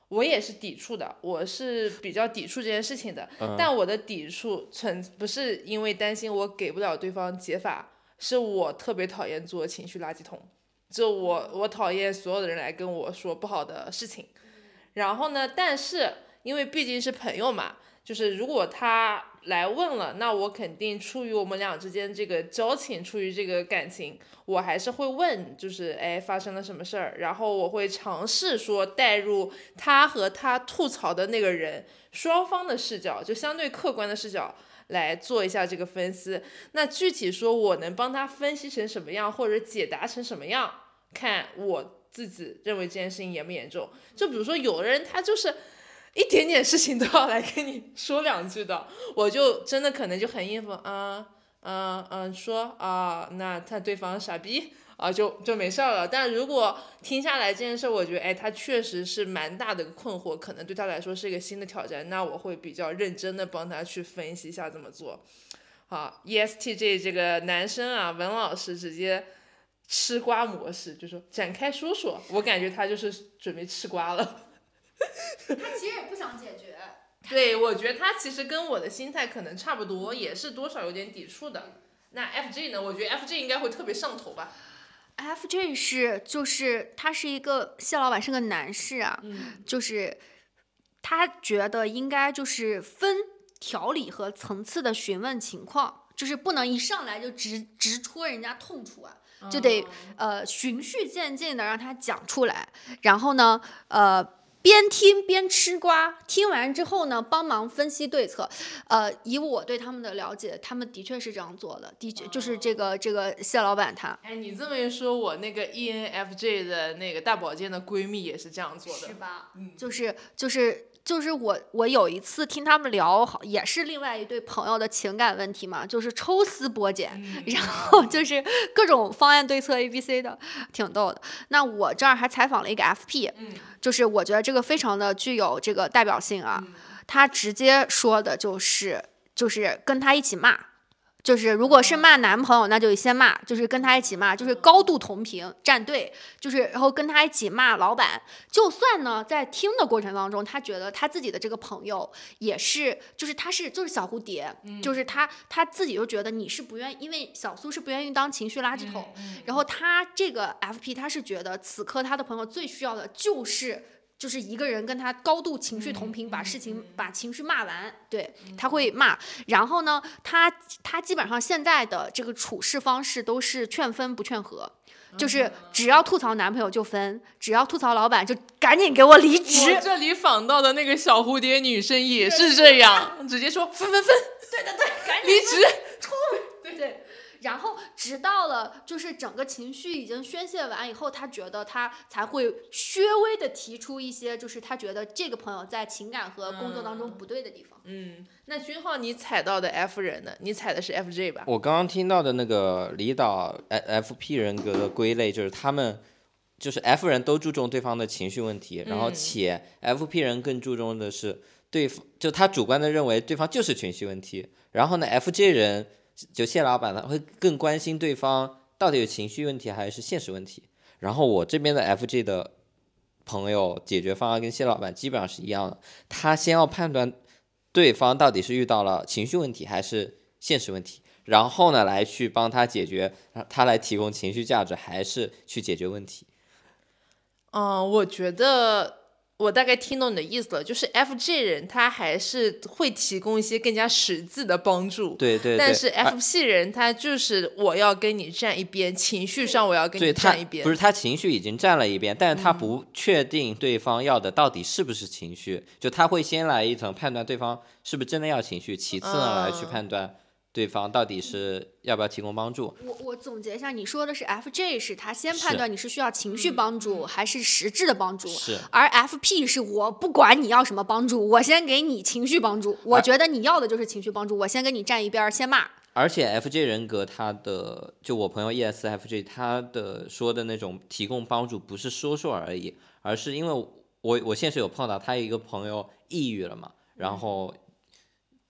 我也是抵触的，我是比较抵触这件事情的，但我的抵触存不是因为担心我给不了对方解法，是我特别讨厌做情绪垃圾桶，就我我讨厌所有的人来跟我说不好的事情，然后呢，但是因为毕竟是朋友嘛，就是如果他来问了，那我肯定出于我们俩之间这个交情，出于这个感情，我还是会问，就是哎发生了什么事儿，然后我会尝试说带入他和他吐槽的那个人双方的视角，就相对客观的视角。来做一下这个分析，那具体说我能帮他分析成什么样，或者解答成什么样，看我自己认为这件事情严不严重。就比如说有的人他就是一点点事情都要来跟你说两句的，我就真的可能就很应付，啊嗯嗯说啊，那他对方傻逼啊，就就没事儿了。但如果听下来这件事，我觉得哎，他确实是蛮大的困惑，可能对他来说是一个新的挑战，那我会比较认真的帮他去分析一下怎么做。好，ESTJ 这个男生啊，文老师直接吃瓜模式，就说展开说说，我感觉他就是准备吃瓜了。他其实也不想解决。对，我觉得他其实跟我的心态可能差不多，也是多少有点抵触的。那 F G 呢？我觉得 F G 应该会特别上头吧。FJ 是就是他是一个谢老板是个男士啊，嗯就是他觉得应该就是分条理和层次的询问情况，就是不能一上来就直直戳人家痛处啊，就得哦呃循序渐进的让他讲出来，然后呢呃。边听边吃瓜，听完之后呢，帮忙分析对策。呃，以我对他们的了解，他们的确是这样做的，的确就是这个这个谢老板他哎，你这么一说，我那个 E ENFJ 的那个大保健的闺蜜也是这样做的。是吧？嗯就是就是就是我我有一次听他们聊，好也是另外一对朋友的情感问题嘛，就是抽丝剥茧，嗯 [LAUGHS] 然后就是各种方案对策 A B C 的，挺逗的。那我这儿还采访了一个 FP，嗯就是我觉得这个非常的具有这个代表性啊，嗯他直接说的就是就是跟他一起骂。就是如果是骂男朋友，那就先骂，就是跟他一起骂，就是高度同频站队，就是然后跟他一起骂老板。就算呢，在听的过程当中，他觉得他自己的这个朋友也是，就是他是就是小蝴蝶，就是他他自己就觉得你是不愿意，因为小苏是不愿意当情绪垃圾桶，然后他这个 FP 他是觉得此刻他的朋友最需要的就是。就是一个人跟他高度情绪同频，把事情把情绪骂完，对他会骂。然后呢，他他基本上现在的这个处事方式都是劝分不劝和，就是只要吐槽男朋友就分，只要吐槽老板就赶紧给我离职我。这里访到的那个小蝴蝶女生也是这样，直接说分分分，对对对，赶紧离职。然后直到了就是整个情绪已经宣泄完以后，他觉得他才会稍微的提出一些，就是他觉得这个朋友在情感和工作当中不对的地方。嗯，那君浩你踩到的 F 人呢？你踩的是 FJ 吧？我刚刚听到的那个离岛 F P 人格的归类，就是他们就是 F 人都注重对方的情绪问题，然后嗯且 F P 人更注重的是对方，就他主观的认为对方就是情绪问题，然后呢 F J 人就谢老板他会更关心对方到底有情绪问题还是现实问题，然后我这边的 F J 的朋友解决方案跟谢老板基本上是一样的，他先要判断对方到底是遇到了情绪问题还是现实问题，然后呢来去帮他解决，他来提供情绪价值，还是去解决问题？嗯，我觉得我大概听懂你的意思了，就是 FJ 人他还是会提供一些更加实际的帮助。对对对。但是 FP 人他就是我要跟你站一边，情绪上我要跟你站一边。不是他情绪已经站了一边，但是他嗯不确定对方要的到底是不是情绪，就他会先来一层判断对方是不是真的要情绪，其次呢来去嗯判断对方到底是要不要提供帮助。我我总结一下，你说的是 FJ 是他先判断你是需要情绪帮助还是实质的帮助，是而 FP 是我不管你要什么帮助，我先给你情绪帮助。我觉得你要的就是情绪帮助，我先跟你站一边儿，先骂。而且 FJ 人格他的，就我朋友 E ESFJ 他的说的那种提供帮助，不是说说而已，而是因为我我现实有碰到他有一个朋友抑郁了嘛，然后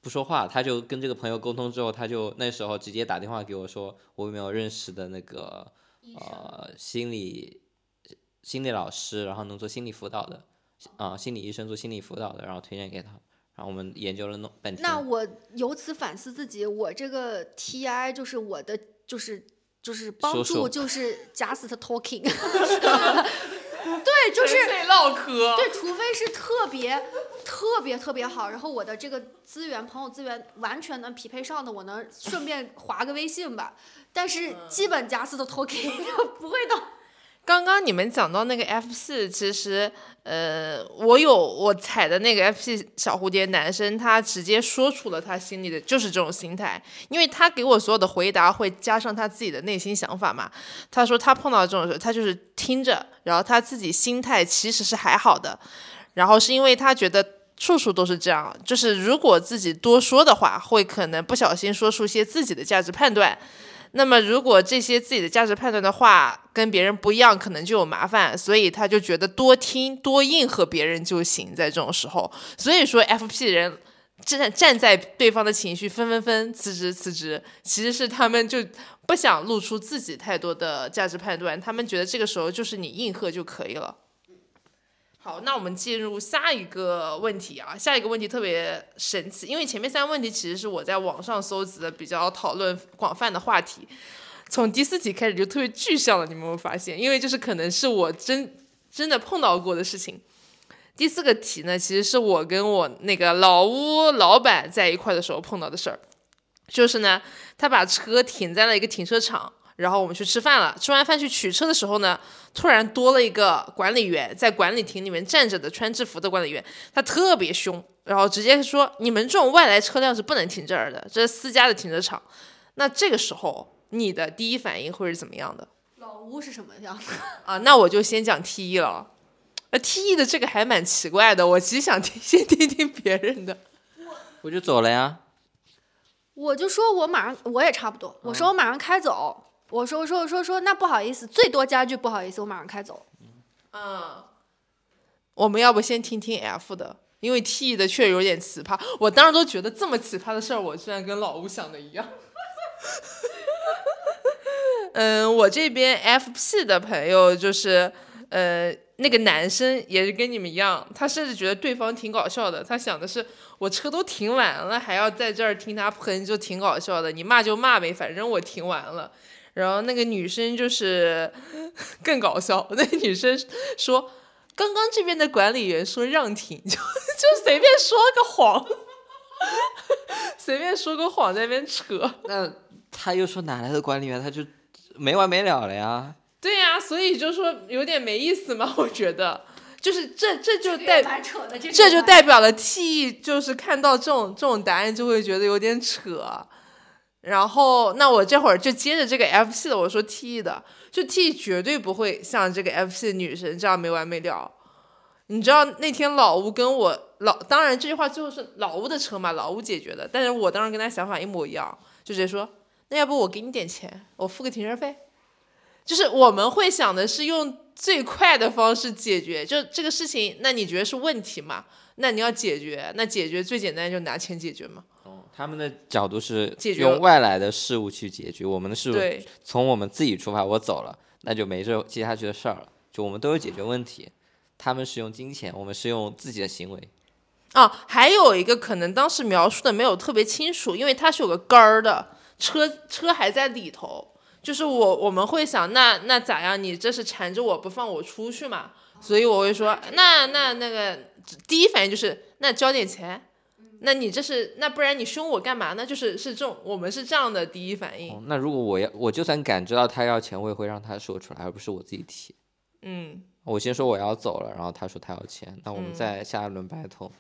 不说话，他就跟这个朋友沟通之后，他就那时候直接打电话给我说，我有没有认识的那个呃心理心理老师，然后能做心理辅导的啊、心理医生做心理辅导的，然后推荐给他，然后我们研究了弄半天。那我由此反思自己，我这个 TI 就是我的就是就是帮助就是 [LAUGHS] just talking，[LAUGHS] 对，就是唠嗑。对，除非是特别特别特别好，然后我的这个资源朋友资源完全能匹配上的，我能顺便划个微信吧。[LAUGHS] 但是基本 just talking 不会到。刚刚你们讲到那个 F 四，其实呃，我有我踩的那个 F 四小蝴蝶男生，他直接说出了他心里的就是这种心态，因为他给我所有的回答会加上他自己的内心想法嘛。他说他碰到这种事，他就是听着，然后他自己心态其实是还好的，然后是因为他觉得。处处都是这样，就是如果自己多说的话，会可能不小心说出一些自己的价值判断，那么，如果这些自己的价值判断的话跟别人不一样，可能就有麻烦，所以他就觉得多听多应和别人就行，在这种时候，所以说 FP 人站站在对方的情绪分分分辞职辞职，其实是他们就不想露出自己太多的价值判断，他们觉得这个时候就是你应和就可以了。好，那我们进入下一个问题啊，下一个问题特别神奇，因为前面三个问题其实是我在网上搜集的比较讨论广泛的话题，从第四题开始就特别具象了，你们有没有发现？因为就是可能是我真真的碰到过的事情。第四个题呢，其实是我跟我那个老屋老板在一块的时候碰到的事儿，就是呢，他把车停在了一个停车场。然后我们去吃饭了，吃完饭去取车的时候呢，突然多了一个管理员在管理亭里面站着的穿制服的管理员，他特别凶，然后直接说你们这种外来车辆是不能停这儿的，这是私家的停车场。那这个时候你的第一反应会是怎么样的？老吴是什么样的？啊，那我就先讲 T 一了。呃，T E 的这个还蛮奇怪的，我其实想听先听听别人的。我就走了呀。我就说我马上我也差不多，我说我马上开走。我说我说我说说，那不好意思，最多加句不好意思，我马上开走。嗯，我们要不先听听 F 的，因为 T 的确有点奇葩。我当时都觉得这么奇葩的事儿，我居然跟老吴想的一样。[LAUGHS] 嗯，我这边 FP 的朋友就是，呃，那个男生也是跟你们一样，他甚至觉得对方挺搞笑的。他想的是，我车都停完了，还要在这儿听他喷，就挺搞笑的。你骂就骂呗，反正我停完了。然后那个女生就是 [LAUGHS] 更搞笑，那女生说，刚刚这边的管理员说让停，[LAUGHS] 就就随便说个谎，[LAUGHS] 随便说个谎在那边扯。那他又说哪来的管理员，他就没完没了了呀。对呀、所以就说有点没意思嘛，我觉得，就是这这就代这就代表了 T 就是看到这种这种答案就会觉得有点扯。然后，那我这会儿就接着这个 F 系的，我说 T E 的，就 T 绝对不会像这个 F 系的女生这样没完没了。你知道那天老吴跟我老，当然这句话最后是老吴的车嘛，老吴解决的，但是我当时跟他想法一模一样，就直接说，那要不我给你点钱，我付个停车费。就是我们会想的是用最快的方式解决，就这个事情，那你觉得是问题嘛？那你要解决，那解决最简单就拿钱解决嘛。哦，他们的角度是用外来的事物去解决，我们的事物对，从我们自己出发，我走了，那就没这接下去的事儿了。就我们都有解决问题，他们是用金钱，我们是用自己的行为。啊，还有一个可能当时描述的没有特别清楚，因为它是有个杆儿的，车车还在里头，就是我我们会想，那那咋样？你这是缠着我不放我出去嘛？所以我会说，那那那个第一反应就是，那交点钱。那你这是那不然你凶我干嘛呢？就是是这种，我们是这样的第一反应。哦那如果我要，我就算感知到他要钱，我也会让他说出来，而不是我自己提。嗯，我先说我要走了，然后他说他要钱，那我们嗯再下一轮 battle。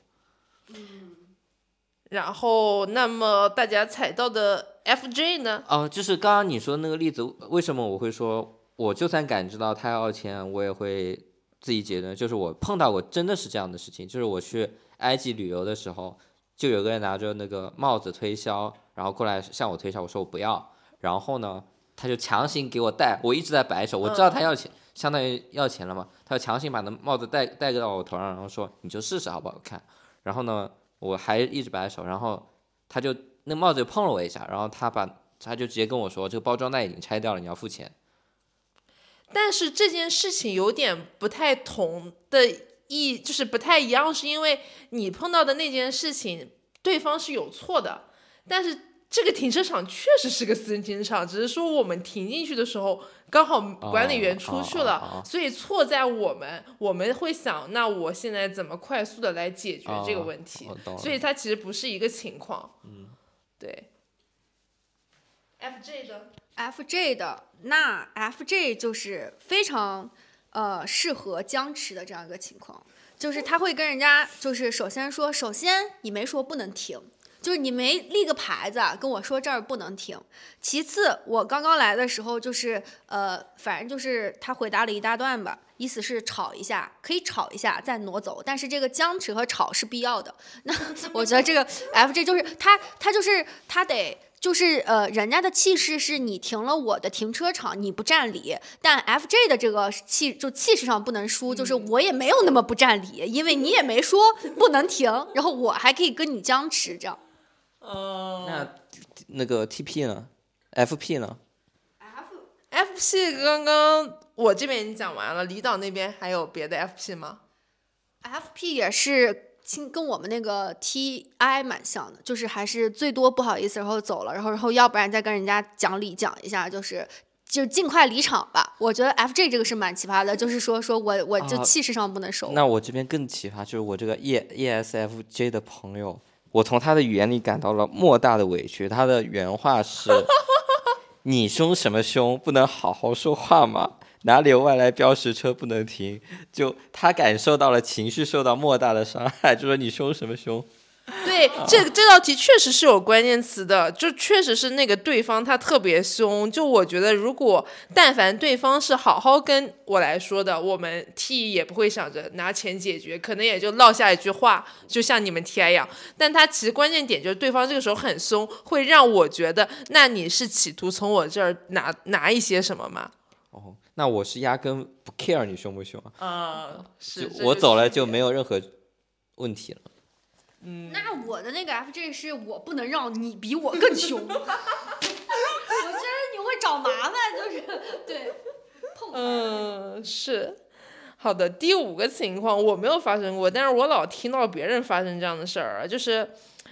然后那么大家踩到的 FJ 呢？哦，就是刚刚你说那个例子，为什么我会说，我就算感知到他要钱，我也会自己解决？就是我碰到过真的是这样的事情，就是我去埃及旅游的时候，就有个人拿着那个帽子推销，然后过来向我推销，我说我不要，然后呢，他就强行给我戴，我一直在摆手，我知道他要钱，相当于要钱了嘛，他就强行把那帽子戴戴到我头上，然后说你就试试好不好看，然后呢，我还一直摆手，然后他就那帽子就碰了我一下，然后他把他就直接跟我说，这个包装袋已经拆掉了，你要付钱。但是这件事情有点不太同的意，就是不太一样，是因为你碰到的那件事情，对方是有错的，但是这个停车场确实是个私人停车场，只是说我们停进去的时候刚好管理员出去了，所以错在我们，我们会想，那我现在怎么快速的来解决这个问题？所以它其实不是一个情况。嗯，对。FJ 的 FJ 的那 FJ 就是非常呃适合僵持的这样一个情况，就是他会跟人家就是首先说，首先你没说不能停。就是你没立个牌子跟我说这儿不能停。其次，我刚刚来的时候就是呃，反正就是他回答了一大段吧，意思是吵一下，可以吵一下再挪走，但是这个僵持和吵是必要的。那 [LAUGHS] 我觉得这个 FJ 就是他，他就是他得。就是呃，人家的气势是你停了我的停车场，你不占理，但 FJ 的这个气就气势上不能输，就是我也没有那么不占理，因为你也没说不能停，然后我还可以跟你僵持，这样。嗯，那那个 TP 呢？FP 呢？？F FP 刚刚我这边已经讲完了，李导那边还有别的 FP 吗？FP 也是亲跟我们那个 TI 蛮像的，就是还是最多不好意思，然后走了，然后然后要不然再跟人家讲理讲一下，就是就尽快离场吧。我觉得 FJ 这个是蛮奇葩的，就是说说我我就啊气势上不能收。那我这边更奇葩，就是我这个 E ESFJ 的朋友，我从他的语言里感到了莫大的委屈。他的原话是：[LAUGHS] “你凶什么凶？不能好好说话吗？哪里有外来标识车不能停？”就他感受到了情绪受到莫大的伤害，就说你凶什么凶？对，这这道题确实是有关键词的，就确实是那个对方他特别凶。就我觉得，如果但凡对方是好好跟我来说的，我们 T 也不会想着拿钱解决，可能也就落下一句话，就像你们 TI 一样。但他其实关键点就是对方这个时候很凶，会让我觉得，那你是企图从我这儿拿拿一些什么吗？哦，那我是压根不 care 你凶不凶啊，啊、是我走了就没有任何问题了。嗯那我的那个 FJ 是我不能让你比我更凶，[LAUGHS] 我觉得你会找麻烦，就是对碰嗯，是。好的，第五个情况我没有发生过，但是我老听到别人发生这样的事儿啊，就是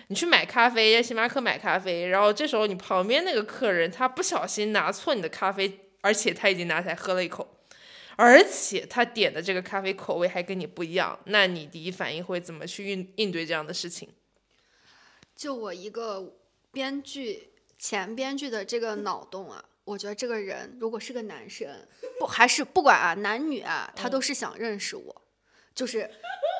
你去买咖啡，在星巴克买咖啡，然后这时候你旁边那个客人他不小心拿错你的咖啡，而且他已经拿起来喝了一口，而且他点的这个咖啡口味还跟你不一样，那你第一反应会怎么去应应对这样的事情？就我一个编剧前编剧的这个脑洞啊，我觉得这个人如果是个男生，不还是不管啊男女啊，他都是想认识我，就是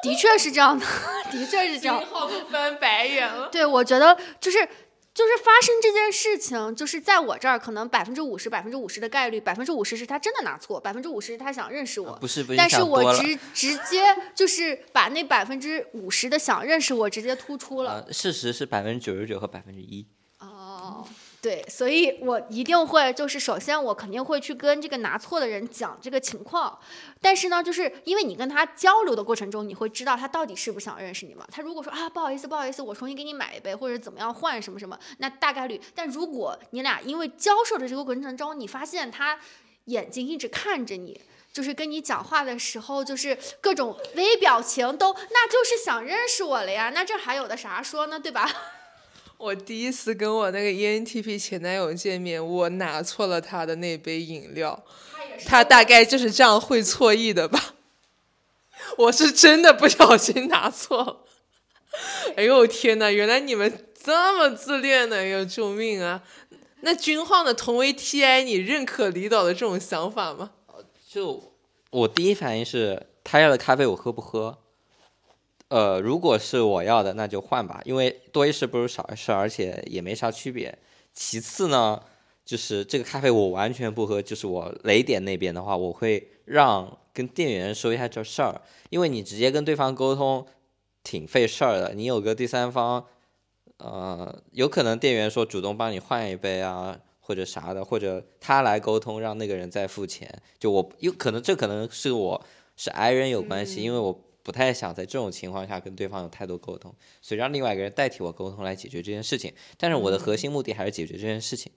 的确是这样的，[LAUGHS] 的确是这样。号都翻白眼了。对，我觉得就是就是发生这件事情，就是在我这儿可能百分之五十、百分之五十的概率，百分之五十是他真的拿错，百分之五十是他想认识我。不是不是，[LAUGHS] 但是我直直接就是把那百分之五十的想认识我直接突出了。呃，事实是百分之九十九和百分之一。哦，对，所以我一定会，就是首先我肯定会去跟这个拿错的人讲这个情况，但是呢，就是因为你跟他交流的过程中，你会知道他到底是不是想认识你嘛。他如果说啊不好意思不好意思，我重新给你买一杯，或者怎么样换什么什么，那大概率。但如果你俩因为交涉的这个过程中，你发现他眼睛一直看着你。就是跟你讲话的时候，就是各种微表情都，那就是想认识我了呀。那这还有的啥说呢，对吧？我第一次跟我那个 ENTP 前男友见面，我拿错了他的那杯饮料，他大概就是这样会错意的吧。我是真的不小心拿错了。哎呦天呐，原来你们这么自恋的，哎呦救命啊！那军晃的？同为 TI，你认可李导的这种想法吗？就我第一反应是，他要的咖啡我喝不喝？呃，如果是我要的，那就换吧，因为多一事不如少一事，而且也没啥区别。其次呢，就是这个咖啡我完全不喝，就是我雷点那边的话，我会让跟店员说一下这事儿，因为你直接跟对方沟通挺费事儿的，你有个第三方，呃，有可能店员说主动帮你换一杯啊，或者啥的，或者他来沟通让那个人再付钱，就我有可能这可能是我是 I 人有关系，因为我。不太想在这种情况下跟对方有太多沟通，所以让另外一个人代替我沟通来解决这件事情。但是我的核心目的还是解决这件事情。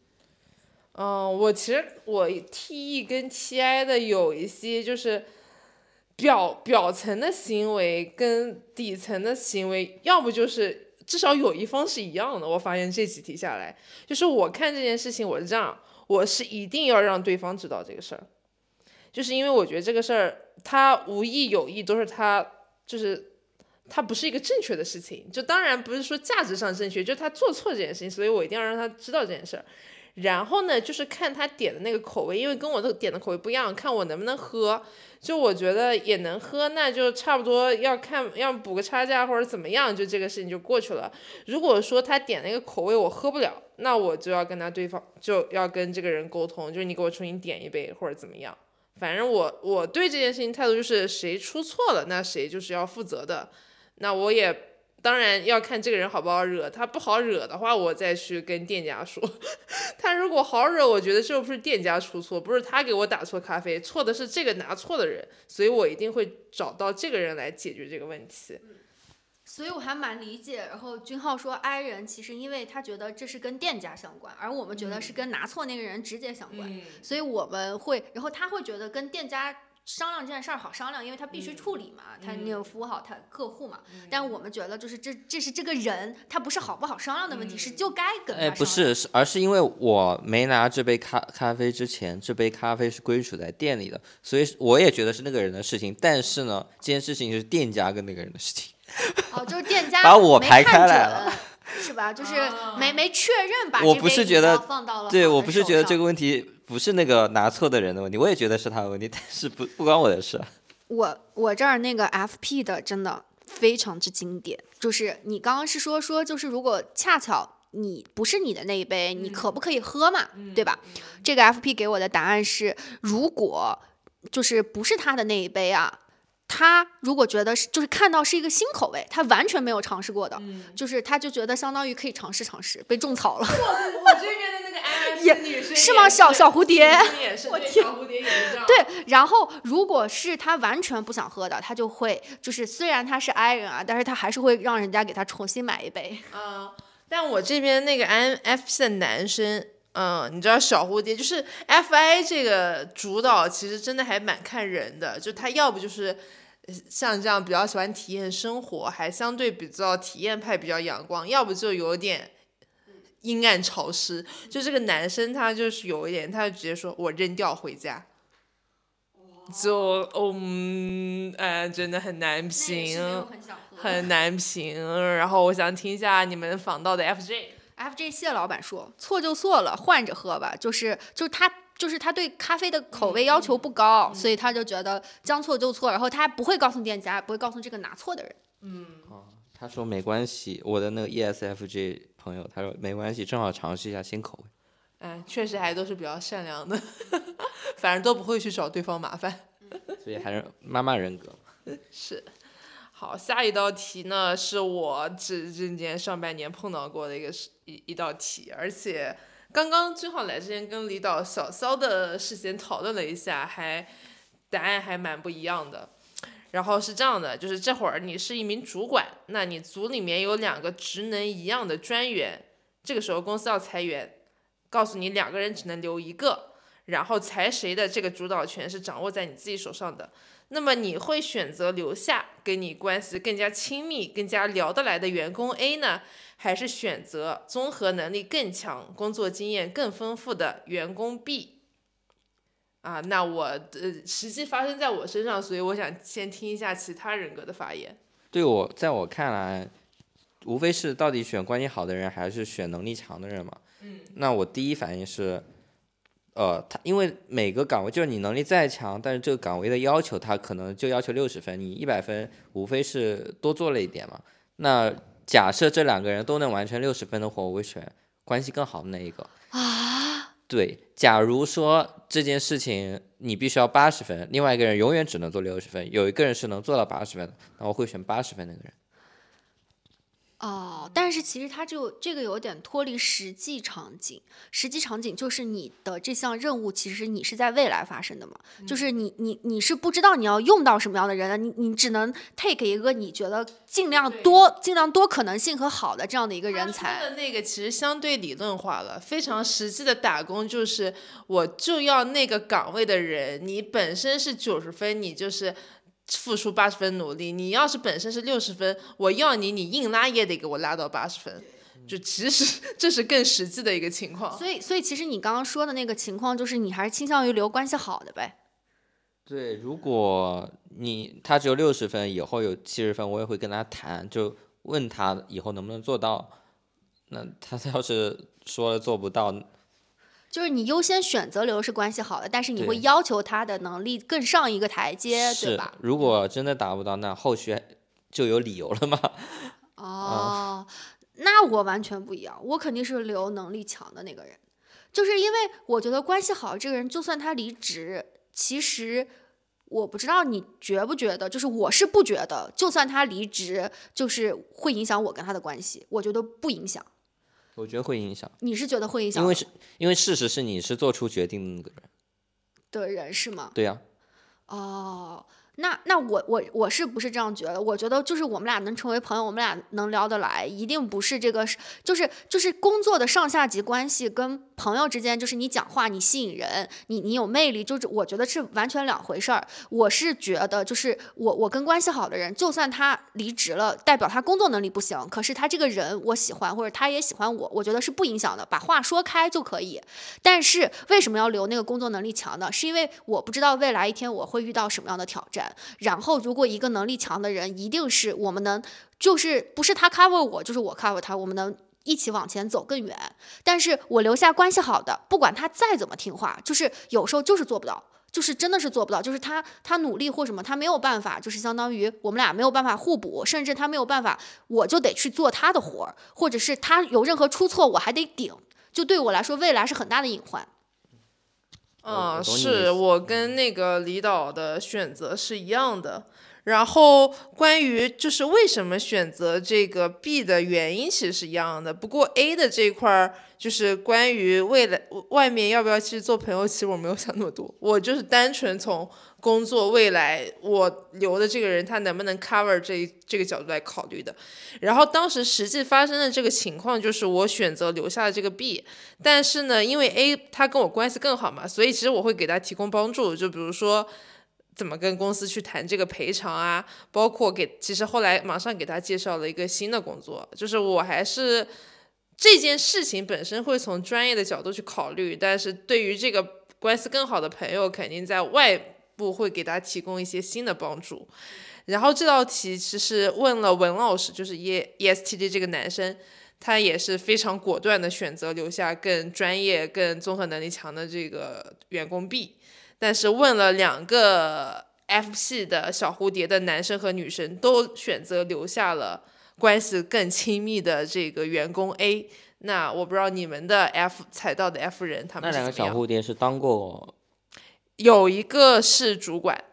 嗯，我其实我 T E 跟 T I 的有一些就是表表层的行为跟底层的行为，要不就是至少有一方是一样的。我发现这几题下来，就是我看这件事情我是这样，我是一定要让对方知道这个事儿，就是因为我觉得这个事儿他无意有意都是他。就是他不是一个正确的事情，就当然不是说价值上正确，就他做错这件事情，所以我一定要让他知道这件事儿。然后呢，就是看他点的那个口味，因为跟我的点的口味不一样，看我能不能喝。就我觉得也能喝，那就差不多要看要补个差价或者怎么样，就这个事情就过去了。如果说他点那个口味我喝不了，那我就要跟他对方就要跟这个人沟通，就是你给我重新点一杯或者怎么样。反正我我对这件事情态度就是谁出错了，那谁就是要负责的。那我也当然要看这个人好不好惹，他不好惹的话，我再去跟店家说。[LAUGHS] 他如果好惹，我觉得这不是店家出错，不是他给我打错咖啡，错的是这个拿错的人，所以我一定会找到这个人来解决这个问题。所以我还蛮理解，然后君浩说 I 人其实因为他觉得这是跟店家相关，而我们觉得是跟拿错那个人直接相关，所以我们会，然后他会觉得跟店家商量这件事儿好商量，因为他必须处理嘛，他那个服务好他客户嘛。但我们觉得就是这这是这个人他不是好不好商量的问题，是就该跟哎不是是而是因为我没拿这杯咖咖啡之前，这杯咖啡是归属在店里的，所以我也觉得是那个人的事情。但是呢，这件事情是店家跟那个人的事情。[LAUGHS] 哦，就是店家把我排开来了，是吧？就是没没确认把我不是觉得放到了对我不是觉得这个问题不是那个拿错的人的问题，我也觉得是他的问题，但是不不关我的事。我我这儿那个 FP 的真的非常之经典，就是你刚刚是说说，就是如果恰巧你不是你的那一杯，你可不可以喝嘛？对吧？这个 FP 给我的答案是，如果就是不是他的那一杯啊。他如果觉得是，就是看到是一个新口味，他完全没有尝试过的，就是他就觉得相当于可以尝试尝试，被种草了。[LAUGHS] 我这边的那个 [LAUGHS] M 女生是吗？小小蝴蝶，我天，小蝴蝶也是这样。对，然后如果是他完全不想喝的，他就会就是虽然他是 I 人啊，但是他还是会让人家给他重新买一杯。嗯，但我这边那个 INFP 的男生。嗯，你知道小蝴蝶就是 Fi 这个主导，其实真的还蛮看人的。就他要不就是像这样比较喜欢体验生活，还相对比较体验派，比较阳光；要不就有点阴暗潮湿。就这个男生他就是有一点，他就直接说我扔掉回家。就嗯，哎，真的很难评，很难评。然后我想听一下你们访到的 FJ。FJ 谢老板说：“错就错了，换着喝吧。就是，就是他，就是他对咖啡的口味要求不高，所以他就觉得将错就错。然后他还不会告诉店家，不会告诉这个拿错的人。嗯，哦，他说没关系。我的那个 ESFJ 朋友，他说没关系，正好尝试一下新口味。嗯，确实还都是比较善良的，[LAUGHS] 反正都不会去找对方麻烦。所以还是妈妈人格。[LAUGHS] 是。”好，下一道题呢，是我这这年上半年碰到过的一个一一道题，而且刚刚正好来之前跟李导小肖的事先讨论了一下，还答案还蛮不一样的。然后是这样的，就是这会儿你是一名主管，那你组里面有两个职能一样的专员，这个时候公司要裁员，告诉你两个人只能留一个，然后裁谁的这个主导权是掌握在你自己手上的。那么你会选择留下跟你关系更加亲密、更加聊得来的员工 A 呢，还是选择综合能力更强、工作经验更丰富的员工 B？啊，那我呃实际发生在我身上，所以我想先听一下其他人格的发言。对我，在我看来，无非是到底选关系好的人，还是选能力强的人嘛。嗯。那我第一反应是，呃，他因为每个岗位就是你能力再强，但是这个岗位的要求他可能就要求六十分，你一百分无非是多做了一点嘛。那假设这两个人都能完成六十分的活，我会选关系更好的那一个。啊？对，假如说这件事情你必须要八十分，另外一个人永远只能做六十分，有一个人是能做到八十分的，那我会选八十分那个人。哦，但是其实它就这个有点脱离实际场景。实际场景就是你的这项任务，其实你是在未来发生的嘛？就是你你你是不知道你要用到什么样的人的，你你只能 take 一个你觉得尽量多、尽量多可能性和好的这样的一个人才。的那个其实相对理论化了，非常实际的打工就是我就要那个岗位的人，你本身是九十分，你就是。付出八十分努力，你要是本身是六十分，我要你，你硬拉也得给我拉到八十分，就其实 [LAUGHS] 这是更实际的一个情况。所以，所以其实你刚刚说的那个情况，就是你还是倾向于留关系好的呗。对，如果你他只有六十分，以后有七十分，我也会跟他谈，就问他以后能不能做到。那他 [LAUGHS] 要是说了做不到。就是你优先选择留是关系好的，但是你会要求他的能力更上一个台阶，对吧？如果真的达不到，那后续就有理由了吗？[LAUGHS] 哦，那我完全不一样，我肯定是留能力强的那个人，就是因为我觉得关系好这个人，就算他离职，其实我不知道你觉不觉得，就是我是不觉得，就算他离职，就是会影响我跟他的关系，我觉得不影响。我觉得会影响。你是觉得会影响？因为是，因为事实是你是做出决定的那个人。的人是吗？对呀。哦。那那我我我是不是这样觉得？我觉得就是我们俩能成为朋友，我们俩能聊得来，一定不是这个，就是就是工作的上下级关系跟朋友之间，就是你讲话你吸引人，你你有魅力，就是我觉得是完全两回事儿。我是觉得就是我我跟关系好的人，就算他离职了，代表他工作能力不行，可是他这个人我喜欢，或者他也喜欢我，我觉得是不影响的，把话说开就可以。但是为什么要留那个工作能力强的？是因为我不知道未来一天我会遇到什么样的挑战。然后，如果一个能力强的人，一定是我们能，就是不是他 cover 我，就是我 cover 他，我们能一起往前走更远。但是我留下关系好的，不管他再怎么听话，就是有时候就是做不到，就是真的是做不到，就是他他努力或什么，他没有办法，就是相当于我们俩没有办法互补，甚至他没有办法，我就得去做他的活儿，或者是他有任何出错，我还得顶，就对我来说，未来是很大的隐患。嗯，是我跟那个李导的选择是一样的。然后关于就是为什么选择这个 B 的原因其实是一样的。不过 A 的这块儿就是关于未来外面要不要继续做朋友，其实我没有想那么多。我就是单纯从工作未来我留的这个人他能不能 cover 这这个角度来考虑的。然后当时实际发生的这个情况就是我选择留下了这个 B，但是呢，因为 A 他跟我关系更好嘛，所以其实我会给他提供帮助，就比如说。怎么跟公司去谈这个赔偿啊？包括给，其实后来马上给他介绍了一个新的工作，就是我还是这件事情本身会从专业的角度去考虑，但是对于这个关系更好的朋友，肯定在外部会给他提供一些新的帮助。然后这道题其实问了文老师，就是 E E S T J 这个男生，他也是非常果断的选择留下更专业、更综合能力强的这个员工 B。但是问了两个 F 系的小蝴蝶的男生和女生，都选择留下了关系更亲密的这个员工 A。那我不知道你们的 F 踩到的 F 人他们那两个小蝴蝶是当过，有一个是主管，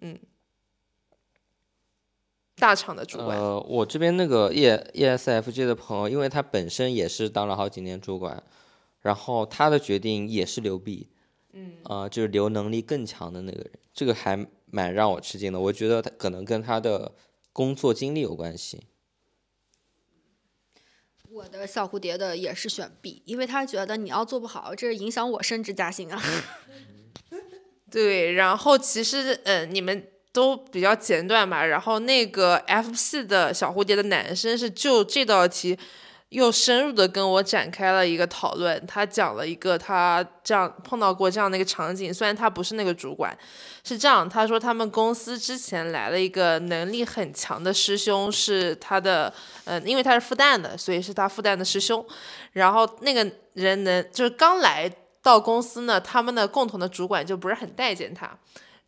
嗯，大厂的主管。呃，我这边那个 E E S F J 的朋友，因为他本身也是当了好几年主管，然后他的决定也是留 B。嗯，啊，就是留能力更强的那个人，这个还蛮让我吃惊的。我觉得他可能跟他的工作经历有关系。我的小蝴蝶的也是选 B，因为他觉得你要做不好，这是影响我升职加薪啊。[LAUGHS] 对，然后其实，嗯，你们。都比较简短吧。然后那个 F 系的小蝴蝶的男生是就这道题。又深入的跟我展开了一个讨论，他讲了一个他这样碰到过这样的一个场景，虽然他不是那个主管，是这样，他说他们公司之前来了一个能力很强的师兄，是他的，呃，因为他是复旦的，所以是他复旦的师兄，然后那个人能就是刚来到公司呢，他们的共同的主管就不是很待见他。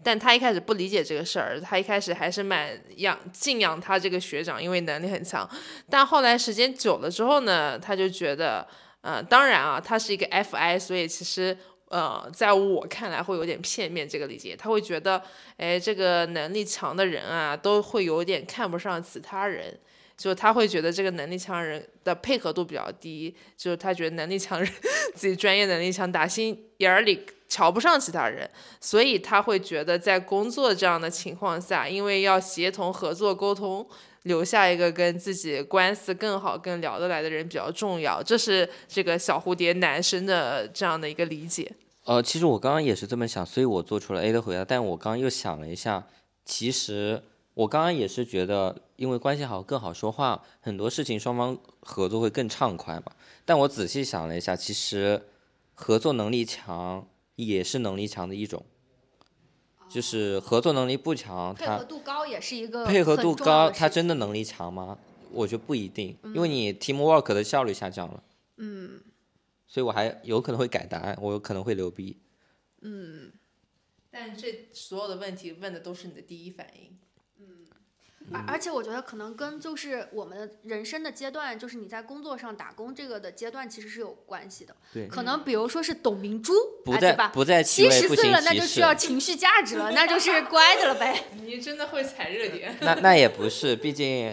但他一开始不理解这个事儿，他一开始还是蛮仰敬仰他这个学长，因为能力很强。但后来时间久了之后呢，他就觉得，呃，当然啊，他是一个 FI，所以其实，呃，在我看来会有点片面这个理解。他会觉得，哎，这个能力强的人啊，都会有点看不上其他人，就他会觉得这个能力强人的配合度比较低，就是他觉得能力强人自己专业能力强，打心眼里。瞧不上其他人，所以他会觉得在工作这样的情况下，因为要协同合作沟通，留下一个跟自己关系更好、更聊得来的人比较重要。这是这个小蝴蝶男生的这样的一个理解。呃，其实我刚刚也是这么想，所以我做出了 A 的回答。但我刚刚又想了一下，其实我刚刚也是觉得，因为关系好更好说话，很多事情双方合作会更畅快嘛。但我仔细想了一下，其实合作能力强。也是能力强的一种，就是合作能力不强，配合度高也是一个配合度高，他真的能力强吗？我觉得不一定，因为你 teamwork 的效率下降了。嗯，所以我还有可能会改答案，我有可能会留 B。嗯，但这所有的问题问的都是你的第一反应。而而且我觉得可能跟就是我们的人生的阶段，就是你在工作上打工这个的阶段，其实是有关系的。对，可能比如说是董明珠，不在不在七十岁了，那就需要情绪价值了，那就是乖的了呗。[LAUGHS] 你真的会踩热点？那那也不是，毕竟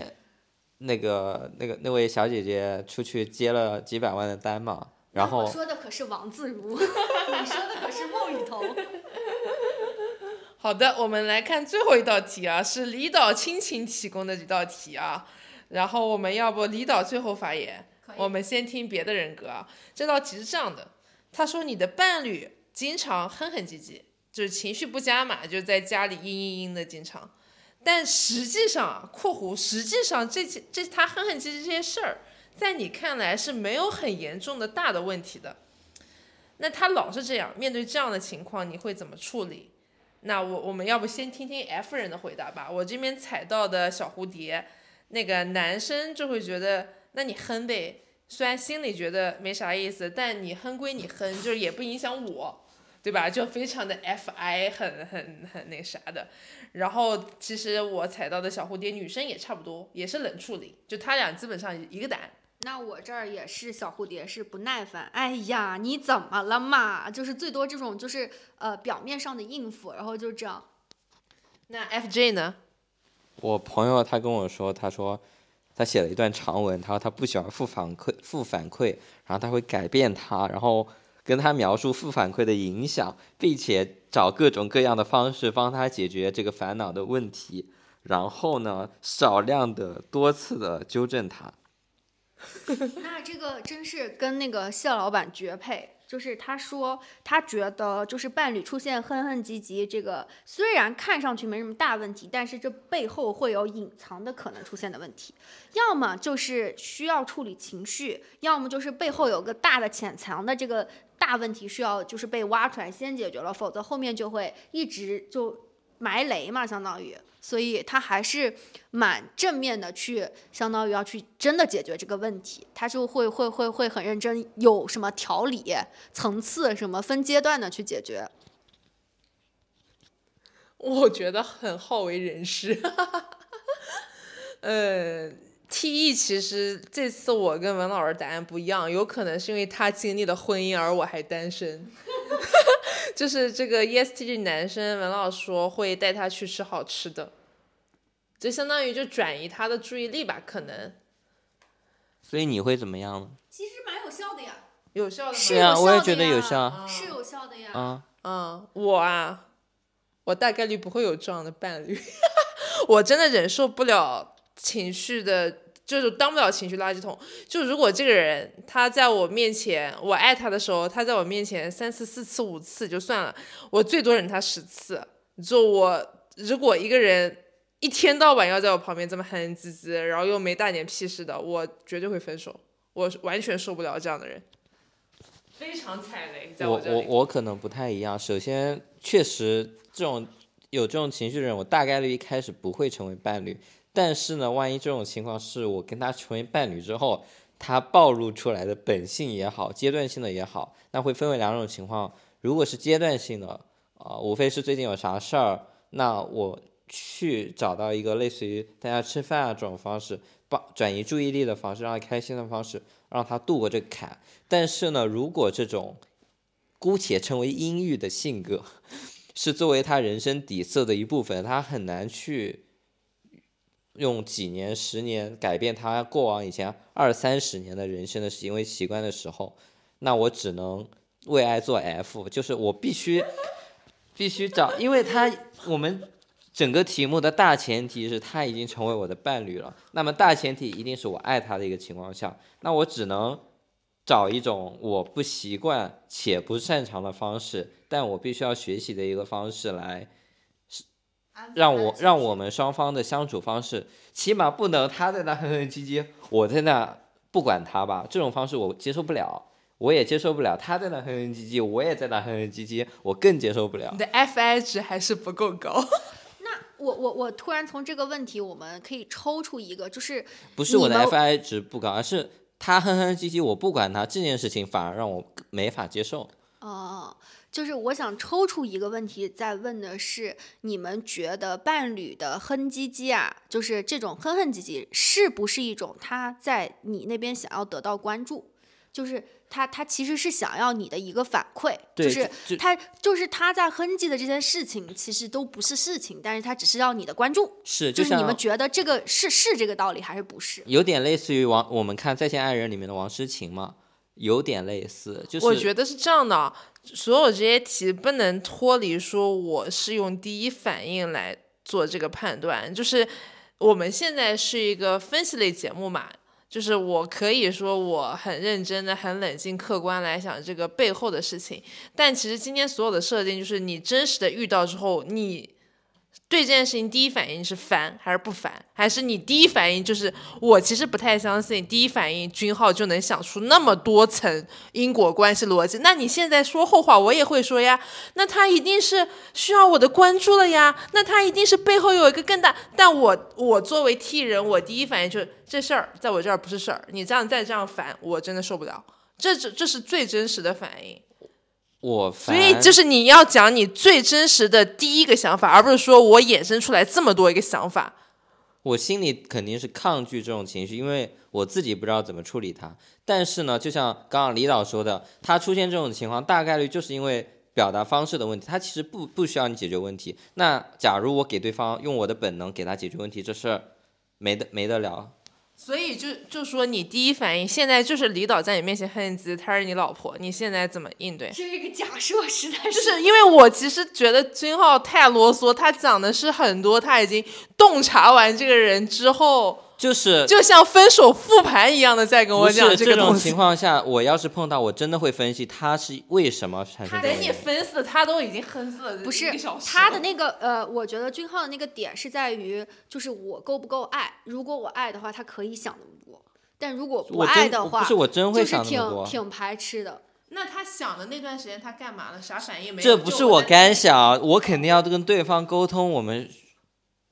那个那个那位小姐姐出去接了几百万的单嘛，然后说的可是王自如，[LAUGHS] 你说的可是孟雨桐。好的，我们来看最后一道题啊，是李导亲情提供的一道题啊。然后我们要不李导最后发言，我们先听别的人格啊。这道题是这样的，他说你的伴侣经常哼哼唧唧，就是情绪不佳嘛，就在家里嘤嘤嘤的经常。但实际上（括弧）实际上这些这他哼哼唧唧这些事儿，在你看来是没有很严重的大的问题的。那他老是这样，面对这样的情况，你会怎么处理？那我我们要不先听听 F 人的回答吧。我这边踩到的小蝴蝶，那个男生就会觉得，那你哼呗，虽然心里觉得没啥意思，但你哼归你哼，就是也不影响我，对吧？就非常的 FI，很很很那啥的。然后其实我踩到的小蝴蝶女生也差不多，也是冷处理，就他俩基本上一个胆。那我这儿也是小蝴蝶，是不耐烦。哎呀，你怎么了嘛？就是最多这种，就是呃表面上的应付，然后就这样。那 FJ 呢？我朋友他跟我说，他说他写了一段长文，他说他不喜欢负反馈，负反馈，然后他会改变他，然后跟他描述负反馈的影响，并且找各种各样的方式帮他解决这个烦恼的问题，然后呢，少量的、多次的纠正他。[LAUGHS] 那这个真是跟那个谢老板绝配，就是他说他觉得就是伴侣出现哼哼唧唧，这个虽然看上去没什么大问题，但是这背后会有隐藏的可能出现的问题，要么就是需要处理情绪，要么就是背后有个大的潜藏的这个大问题需要就是被挖出来先解决了，否则后面就会一直就埋雷嘛，相当于。所以他还是蛮正面的，去相当于要去真的解决这个问题，他就会会会会很认真，有什么条理、层次什么分阶段的去解决。我觉得很好为人师，嗯 [LAUGHS]，T E 其实这次我跟文老师答案不一样，有可能是因为他经历了婚姻，而我还单身。[LAUGHS] 就是这个 E S T G 男生，文老师说会带他去吃好吃的。就相当于就转移他的注意力吧，可能。所以你会怎么样呢？其实蛮有效的呀。有效的。是有效的我也觉得有效。是有效的呀。啊。嗯，我啊，我大概率不会有这样的伴侣。[LAUGHS] 我真的忍受不了情绪的，就是当不了情绪垃圾桶。就如果这个人他在我面前，我爱他的时候，他在我面前三次、四次、五次就算了，我最多忍他十次。就我。如果一个人一天到晚要在我旁边这么哼哼唧唧，然后又没大点屁事的，我绝对会分手。我完全受不了这样的人，非常踩雷。在我，我我可能不太一样。首先，确实这种有这种情绪的人，我大概率一开始不会成为伴侣。但是呢，万一这种情况是我跟他成为伴侣之后，他暴露出来的本性也好，阶段性的也好，那会分为两种情况。如果是阶段性的，啊、无非是最近有啥事儿，那我去找到一个类似于大家吃饭啊这种方式，帮转移注意力的方式，让他开心的方式，让他度过这个坎。但是呢，如果这种姑且称为阴郁的性格，[LAUGHS] 是作为他人生底色的一部分，他很难去用几年、十年改变他过往以前二三十年的人生的行为习惯的时候，那我只能为爱做 F，就是我必须必须找，因为他我们整个题目的大前提是他已经成为我的伴侣了，那么大前提一定是我爱他的一个情况下，那我只能找一种我不习惯且不擅长的方式，但我必须要学习的一个方式来让我让我们双方的相处方式，起码不能他在那哼哼唧唧，我在那不管他吧，这种方式我接受不了，我也接受不了。他在那哼哼唧唧，我也在那哼哼唧唧，我更接受不了你。的 FI 值还是不够高。[LAUGHS] 那我我我突然从这个问题，我们可以抽出一个，就是不是我的 FI 值不高，而是他哼哼唧唧，我不管他这件事情，反而让我没法接受。哦，就是我想抽出一个问题，在问的是，你们觉得伴侣的哼唧唧啊，就是这种哼哼唧唧，是不是一种他在你那边想要得到关注？就是他他其实是想要你的一个反馈，就是他就是他在哼唧的这件事情，其实都不是事情，但是他只是要你的关注。是，就就是你们觉得这个是是这个道理还是不是？有点类似于王，我们看《在线爱人》里面的王诗晴嘛，有点类似，就是我觉得是这样的啊，所有这些题不能脱离说我是用第一反应来做这个判断，就是我们现在是一个分析类节目嘛。就是我可以说我很认真的、很冷静、客观来想这个背后的事情，但其实今天所有的设定就是你真实的遇到之后，你对这件事情第一反应是烦还是不烦，还是你第一反应就是我其实不太相信，第一反应君浩就能想出那么多层因果关系逻辑。那你现在说后话，我也会说呀，那他一定是需要我的关注了呀，那他一定是背后有一个更大。但我我作为 T 人，我第一反应就是这事儿在我这儿不是事儿，你这样再这样烦，我真的受不了。这这这是最真实的反应。我所以就是你要讲你最真实的第一个想法，而不是说我衍生出来这么多一个想法。我心里肯定是抗拒这种情绪，因为我自己不知道怎么处理它。但是呢，就像刚刚李导说的，他出现这种情况，大概率就是因为表达方式的问题，他其实不不需要你解决问题。那假如我给对方用我的本能给他解决问题，这事儿没得没得了。所以就就说你第一反应现在就是李导在你面前哼唧，她是你老婆，你现在怎么应对？这个假设实在是就是是因为我其实觉得君浩太啰嗦，他讲的是很多他已经洞察完这个人之后，就是就像分手复盘一样的在跟我讲这种个东西情。况下，我要是碰到，我真的会分析他是为什么产生他等你。分死，他都已经哼死了不是他的那个呃，我觉得俊浩的那个点是在于，就是我够不够爱。如果我爱的话，他可以想那么多；但如果不爱的话，不是我真会想那么多挺挺排斥的。那他想的那段时间他干嘛了？啥反应没有？这不是我干想，我肯定要跟对方沟通。我们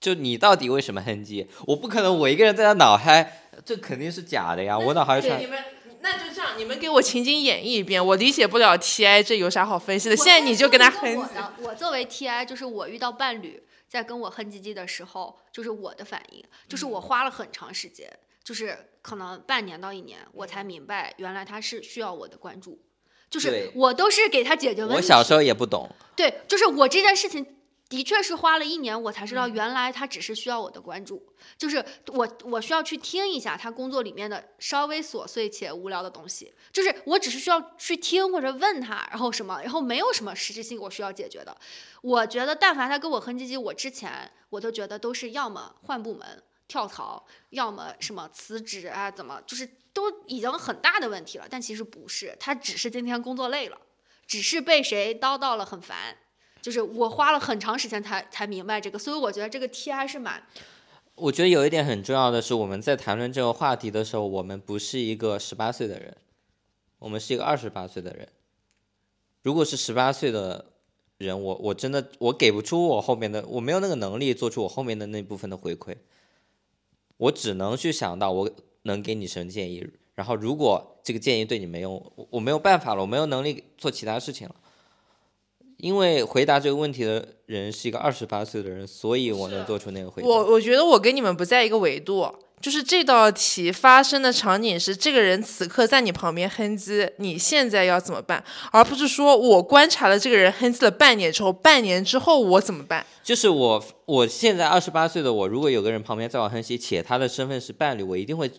就你到底为什么哼唧？我不可能我一个人在那脑嗨，这肯定是假的呀。我脑海传对你们，那就这样，你们给我情景演绎一遍，我理解不了 TI，这有啥好分析的？现在你就跟他哼唧。我的，我作为 TI，就是我遇到伴侣在跟我哼唧唧的时候，就是我的反应，就是嗯我花了很长时间，就是可能半年到一年，我才明白原来他是需要我的关注。就是我都是给他解决问题。我小时候也不懂，对，就是我这件事情的确是花了一年，我才知嗯道原来他只是需要我的关注，就是我我需要去听一下他工作里面的稍微琐碎且无聊的东西，就是我只是需要去听或者问他，然后什么，然后没有什么实质性我需要解决的。我觉得但凡他跟我哼唧唧，我之前我都觉得都是要么换部门。跳槽，要么什么辞职啊，怎么就是都已经很大的问题了，但其实不是，他只是今天工作累了，只是被谁叨叨了很烦，就是我花了很长时间才才明白这个，所以我觉得这个 T 还是蛮我觉得有一点很重要的是，我们在谈论这个话题的时候，我们不是一个十八岁的人，我们是一个二十八岁的人。如果是十八岁的人，我我真的我给不出我后面的，我没有那个能力做出我后面的那部分的回馈，我只能去想到我能给你什么建议，然后如果这个建议对你没用，我我没有办法了，我没有能力做其他事情了。因为回答这个问题的人是一个二十八岁的人，所以我能做出那个回答。我我觉得我跟你们不在一个维度，就是这道题发生的场景是这个人此刻在你旁边哼唧，你现在要怎么办，而不是说我观察了这个人哼唧了半年之后，半年之后我怎么办？就是我，我现在二十八岁的我，如果有个人旁边在我哼唧，且他的身份是伴侣，我一定会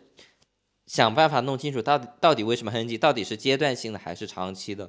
想办法弄清楚到底到底为什么哼唧，到底是阶段性的还是长期的。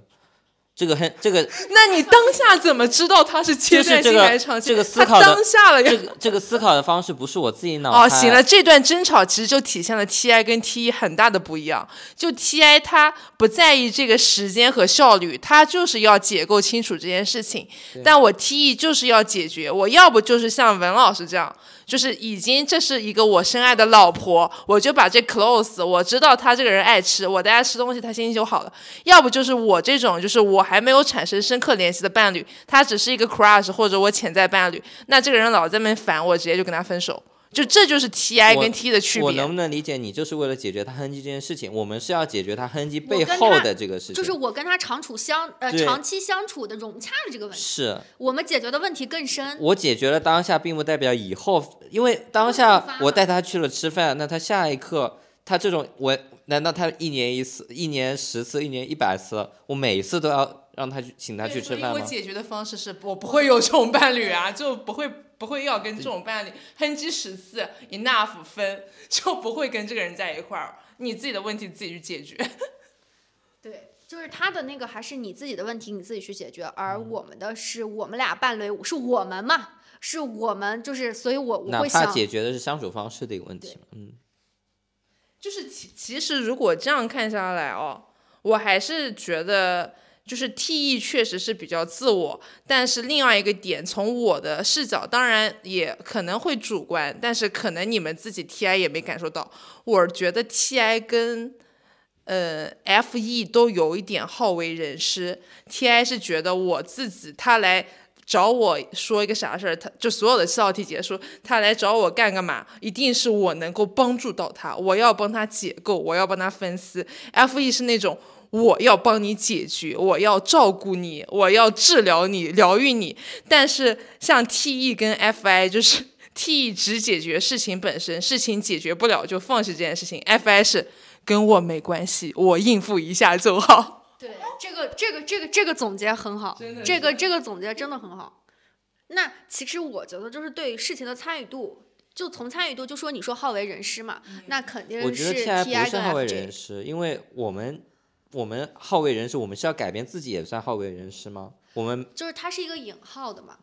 这个很这个，[LAUGHS] 那你当下怎么知道他是阶段性还是长期？这个思考的当下了，这个这个思考的方式不是我自己脑。哦，行了，这段争吵其实就体现了 T I 跟 T E 很大的不一样。就 T I 他不在意这个时间和效率，他就是要解构清楚这件事情。但我 T E 就是要解决，我要不就是像文老师这样。就是已经这是一个我深爱的老婆，我就把这 close。我知道他这个人爱吃，我带他吃东西，他心情就好了。要不就是我这种，就是我还没有产生深刻联系的伴侣，他只是一个 crush 或者我潜在伴侣，那这个人老在那边烦我，直接就跟他分手。就这就是 T I 跟 T 的区别。我能不能理解你就是为了解决他哼唧这件事情？我们是要解决他哼唧背后的这个事情。就是我跟他长处相呃长期相处的融洽的这个问题。是。我们解决的问题更深。我解决了当下，并不代表以后，因为当下我带他去了吃饭，那他下一刻他这种我难道他一年一次、一年十次、一年一百次，我每次都要让他去请他去吃饭吗？我解决的方式是我不会有这种伴侣啊，就不会。不会要跟这种伴侣哼唧十次 enough 分，[LAUGHS] 就不会跟这个人在一块儿。你自己的问题自己去解决。[LAUGHS] 对，就是他的那个还是你自己的问题，你自己去解决。而我们的是我们俩伴侣，是我们嘛？是我们，就是所以，我我会想解决的是相处方式的一个问题。嗯，就是其其实如果这样看下来哦，我还是觉得。就是 T E 确实是比较自我，但是另外一个点，从我的视角，当然也可能会主观，但是可能你们自己 T I 也没感受到。我觉得 T I 跟呃 F E 都有一点好为人师。T I 是觉得我自己，他来找我说一个啥事儿，他就所有的七道题结束，他来找我干个嘛，一定是我能够帮助到他，我要帮他解构，我要帮他分析。F E 是那种。我要帮你解决，我要照顾你，我要治疗你，疗愈你。但是像 T E 跟 F I，就是 T E 只解决事情本身，事情解决不了就放弃这件事情。F I 是跟我没关系，我应付一下就好。对，这个这个这个这个总结很好，这个这个总结真的很好。那其实我觉得就是对事情的参与度，就从参与度就说你说好为人师嘛，那肯定是 T I 不是好为人师，因为我们。我们好为人师，我们是要改变自己，也算好为人师吗？我们就是它是一个引号的嘛，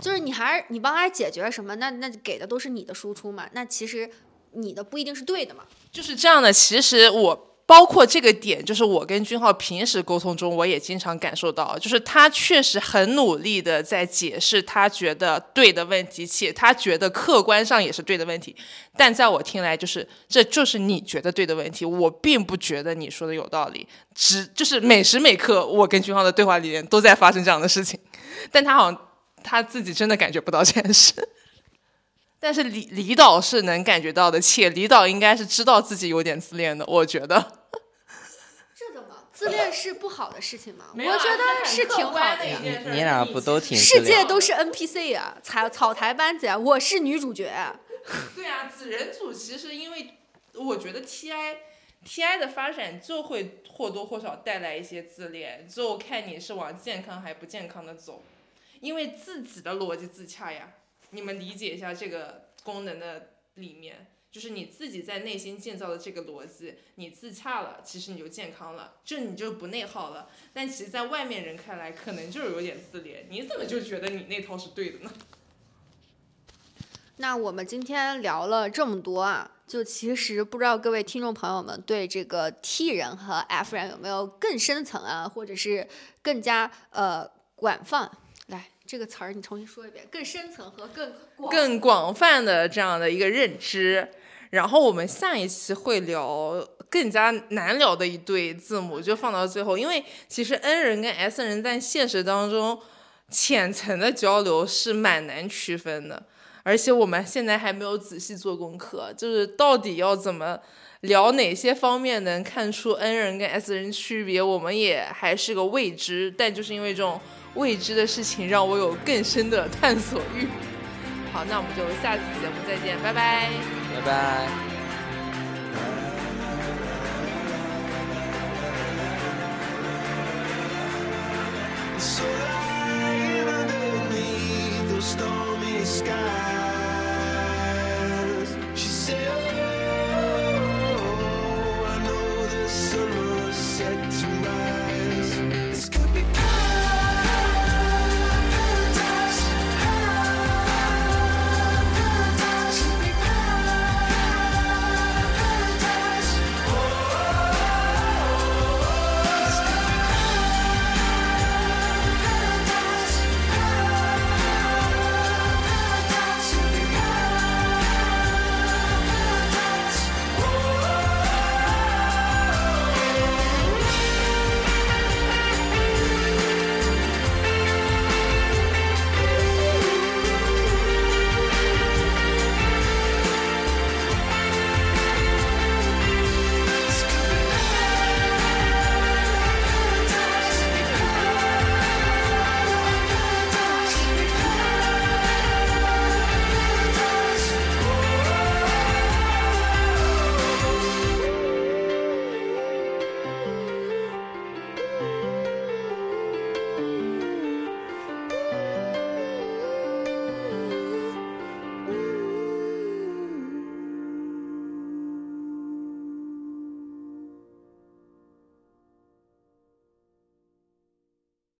就是你还是你帮他解决什么，那那给的都是你的输出嘛，那其实你的不一定是对的嘛，就是这样的。其实我。包括这个点，就是我跟君浩平时沟通中，我也经常感受到，就是他确实很努力的在解释他觉得对的问题，且他觉得客观上也是对的问题。但在我听来，就是这就是你觉得对的问题，我并不觉得你说的有道理。只就是每时每刻，我跟君浩的对话里面都在发生这样的事情，但他好像他自己真的感觉不到这件事。但是李李导是能感觉到的，且李导应该是知道自己有点自恋的，我觉得。这怎么自恋是不好的事情吗？我觉得是挺好的呀。你俩不都挺？世界都是 NPC 啊，草草台班子呀，我是女主角。对啊，子人组其实因为我觉得 TI TI 的发展就会或多或少带来一些自恋，就看你是往健康还不健康的走，因为自己的逻辑自洽呀。你们理解一下这个功能的里面，就是你自己在内心建造的这个逻辑，你自洽了，其实你就健康了，就你就不内耗了。但其实，在外面人看来，可能就是有点自恋。你怎么就觉得你那套是对的呢？[LAUGHS] 那我们今天聊了这么多啊，就其实不知道各位听众朋友们对这个 T 人和 F 人有没有更深层啊，或者是更加呃广泛？这个词儿你重新说一遍，更深层和更更广泛的这样的一个认知。然后我们下一期会聊更加难聊的一对字母，就放到最后，因为其实 N 人跟 S 人在现实当中浅层的交流是蛮难区分的，而且我们现在还没有仔细做功课，就是到底要怎么聊哪些方面能看出 N 人跟 S 人区别，我们也还是个未知。但就是因为这种未知的事情让我有更深的探索欲。好，那我们就下次节目再见，拜拜。拜拜。